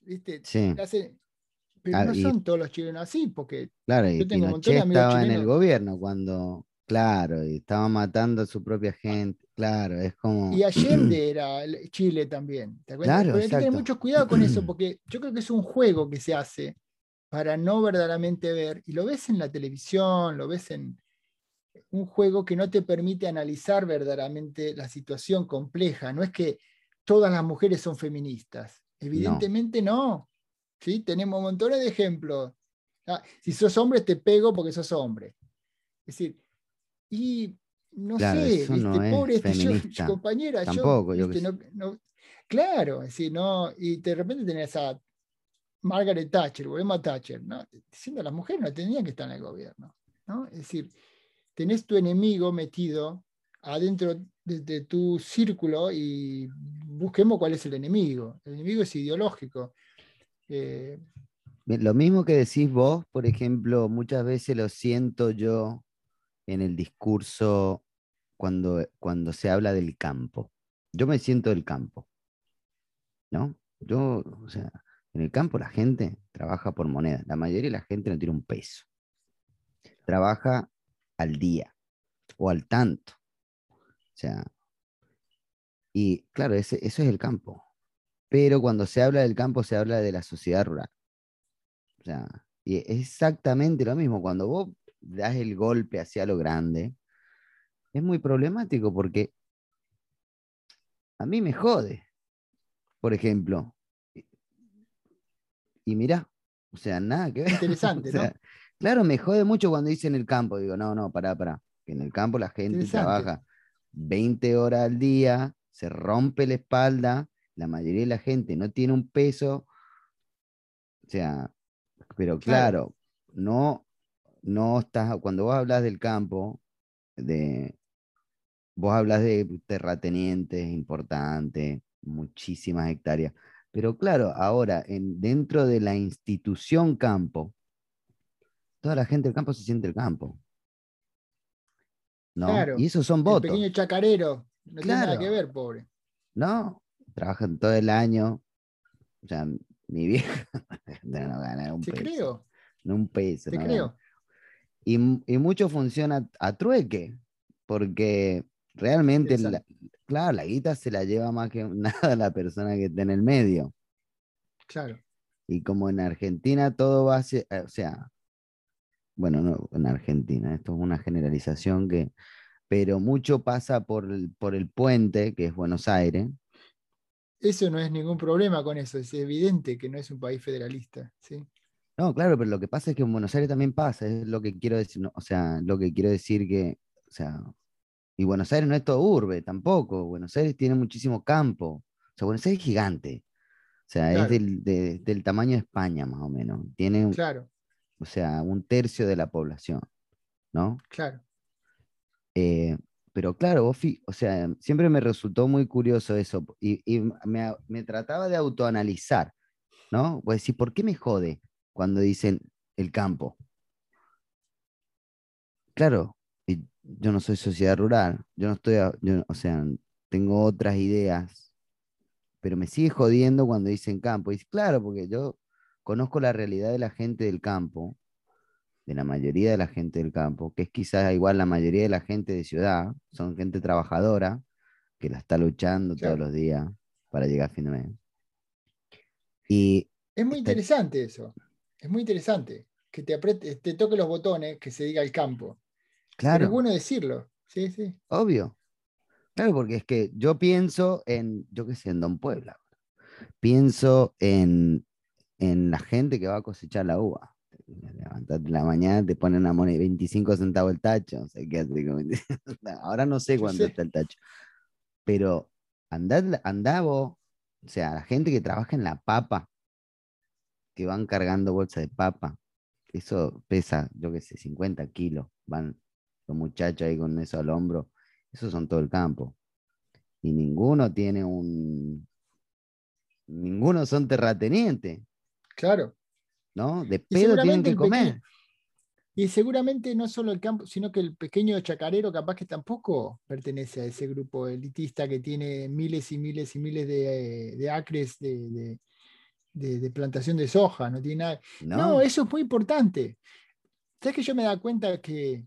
¿Viste? Sí. Pero ah, no son todos los chilenos así, porque claro, yo tengo de amigos estaba en el gobierno cuando, claro, y estaba matando a su propia gente. Claro, es como. Y Allende era Chile también. ¿te claro, hay que tener mucho cuidado con eso, porque yo creo que es un juego que se hace para no verdaderamente ver, y lo ves en la televisión, lo ves en un juego que no te permite analizar verdaderamente la situación compleja. No es que todas las mujeres son feministas. Evidentemente no. ¿Sí? Tenemos montones de ejemplos. Ah, si sos hombre, te pego porque sos hombre. Es decir, y no sé, pobre este, yo, compañera, Tampoco, yo, no, claro, es no, y de repente tenés a Margaret Thatcher, volvemos a Thatcher, ¿no? diciendo las mujeres no tenían que estar en el gobierno, ¿no? Es decir, tenés tu enemigo metido adentro de, tu círculo y busquemos cuál es el enemigo. El enemigo es ideológico. Eh, lo mismo que decís vos, por ejemplo, muchas veces lo siento yo en el discurso cuando, cuando se habla del campo. Yo me siento del campo, ¿no? Yo, o sea, en el campo la gente trabaja por moneda. La mayoría de la gente no tiene un peso. Trabaja al día o al tanto. O sea, y claro, ese, eso es el campo. Pero cuando se habla del campo, se habla de la sociedad rural. O sea, y es exactamente lo mismo. Cuando vos das el golpe hacia lo grande, es muy problemático porque a mí me jode, por ejemplo. Y mira, o sea, nada que ver. Interesante, ¿no? Claro, me jode mucho cuando dicen el campo. Digo, no, no, pará, pará. Que en el campo la gente trabaja 20 horas al día, se rompe la espalda, la mayoría de la gente no tiene un peso. O sea, pero claro, no, no estás, cuando vos hablas del campo, de, vos hablas de terratenientes importantes, muchísimas hectáreas, pero claro, ahora en, dentro de la institución campo, toda la gente del campo se siente el campo. ¿no? y esos son votos. El pequeño chacarero, no tiene nada que ver, pobre. No, trabajan todo el año. O sea, mi vieja no gana un peso. creo. No un peso. Te creo. Y, mucho funciona a trueque, porque realmente, claro, la guita se la lleva más que nada la persona que está en el medio. Claro. Y como en Argentina todo va a ser, eh, o sea, bueno, no en Argentina, esto es una generalización que, pero mucho pasa por el, por el puente, que es Buenos Aires. Eso no es ningún problema con eso, es evidente que no es un país federalista, ¿sí? No, claro, pero lo que pasa es que en Buenos Aires también pasa, es lo que quiero decir, o sea, lo que quiero decir que, o sea, y Buenos Aires no es todo urbe tampoco, Buenos Aires tiene muchísimo campo, o sea, Buenos Aires es gigante, o sea, es del, tamaño de España más o menos, tiene, claro. o sea, un tercio de la población, ¿no? Claro. Eh, pero claro, vos, o sea, siempre me resultó muy curioso eso, y, me, trataba de autoanalizar, ¿no? Pues decir, ¿por qué me jode? cuando dicen el campo. Claro, yo no soy sociedad rural, yo no estoy, o sea, tengo otras ideas, pero me sigue jodiendo cuando dicen campo. Y claro, porque yo conozco la realidad de la gente del campo, de la mayoría de la gente del campo, que es quizás igual la mayoría de la gente de ciudad, son gente trabajadora que la está luchando todos los días para llegar a fin de mes. Y es muy interesante eso. Es muy interesante que te, te toque los botones, que se diga el campo. Claro. es bueno decirlo. Sí, sí. Obvio. Claro, porque es que yo pienso en, yo qué sé, en Don Puebla. Pienso en, la gente que va a cosechar la uva. Levantate en la mañana, te ponen una moneda 25 centavos el tacho. O sea, Ahora no sé cuánto está el tacho. Pero andad, andá vos, o sea, la gente que trabaja en la papa, que van cargando bolsa de papa. Eso pesa, yo qué sé, 50 kilos. Van los muchachos ahí con eso al hombro. Esos son todo el campo. Y ninguno tiene un. Ninguno son terratenientes. Claro. ¿No? De pedo tienen que comer. Y seguramente no solo el campo, sino que el pequeño chacarero capaz que tampoco pertenece a ese grupo elitista que tiene miles y miles y miles de, acres de, plantación de soja. No tiene nada. No. eso es muy importante. ¿Sabes que yo me da cuenta que,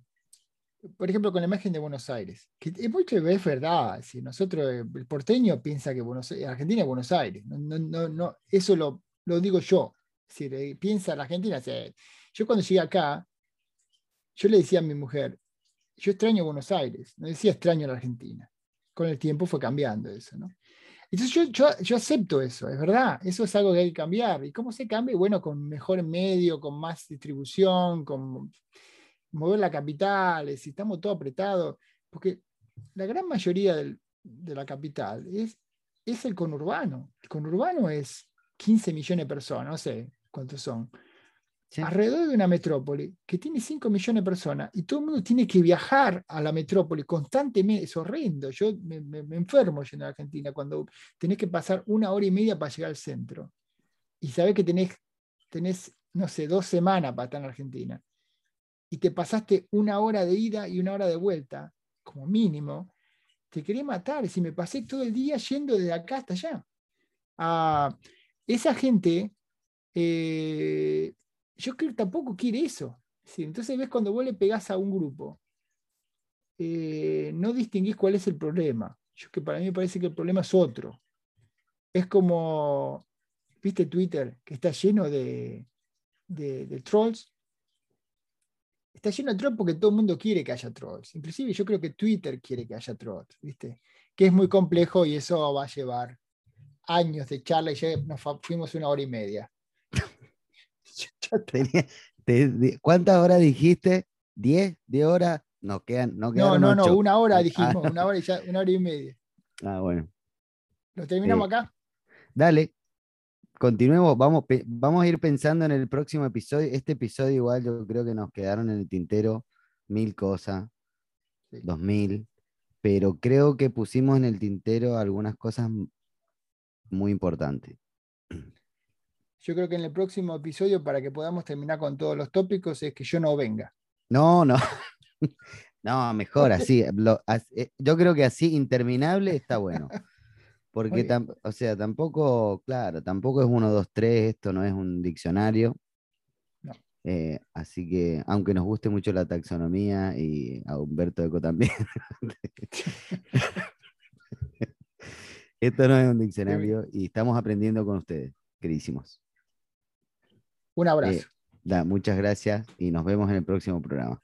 por ejemplo, con la imagen de Buenos Aires, que es mucho es verdad, si nosotros, el porteño piensa que Buenos Argentina es Buenos Aires, no, no, no, eso lo, lo digo yo, si piensa la Argentina, yo cuando llegué acá, yo le decía a mi mujer, yo extraño Buenos Aires, no decía extraño la Argentina. Con el tiempo fue cambiando eso, ¿no? Entonces yo, yo, acepto eso, es verdad, eso es algo que hay que cambiar. ¿Y cómo se cambia? Bueno, con mejor medio, con más distribución, con mover la capital, si estamos todo apretados, porque la gran mayoría de la capital es, es el conurbano. El conurbano es 15 millones de personas, no sé cuántos son alrededor de una metrópoli que tiene 5 millones de personas y todo el mundo tiene que viajar a la metrópoli constantemente, es horrendo. Yo me, enfermo yendo a Argentina cuando tenés que pasar una hora y media para llegar al centro y sabés que tenés, tenés, no sé, dos semanas para estar en Argentina y te pasaste una hora de ida y una hora de vuelta, como mínimo, te quería matar. Si me pasé todo el día yendo de acá hasta allá. Ah, esa gente eh, yo creo que tampoco quiere eso. entonces ves cuando vos le pegás a un grupo, eh, no distinguís cuál es el problema. Yo que para mí me parece que el problema es otro. Es como, ¿viste Twitter? Que está lleno de, de, trolls. Está lleno de trolls porque todo el mundo quiere que haya trolls. Inclusive yo creo que Twitter quiere que haya trolls, ¿viste? Que es muy complejo y eso va a llevar años de charla y ya nos fuimos una hora y media. ¿Cuántas horas dijiste? ¿10? ¿10 horas? No, quedan, no, no, no, no, una hora ah. dijimos, una hora y, una hora y media. Ah, bueno. ¿Lo terminamos eh, acá? Dale, continuemos, vamos, vamos a ir pensando en el próximo episodio. Este episodio igual yo creo que nos quedaron en el tintero mil cosas, dos mil, pero creo que pusimos en el tintero algunas cosas muy importantes. Yo creo que en el próximo episodio, para que podamos terminar con todos los tópicos, es que yo no venga. No, no. No, mejor así. Eh, yo creo que así interminable está bueno. Porque, o sea, tampoco, claro, tampoco es uno, dos, tres, esto no es un diccionario. Eh, así que, aunque nos guste mucho la taxonomía y a Humberto Eco también, esto no es un diccionario y estamos aprendiendo con ustedes, queridísimos. Un abrazo. Eh, da, muchas gracias y nos vemos en el próximo programa.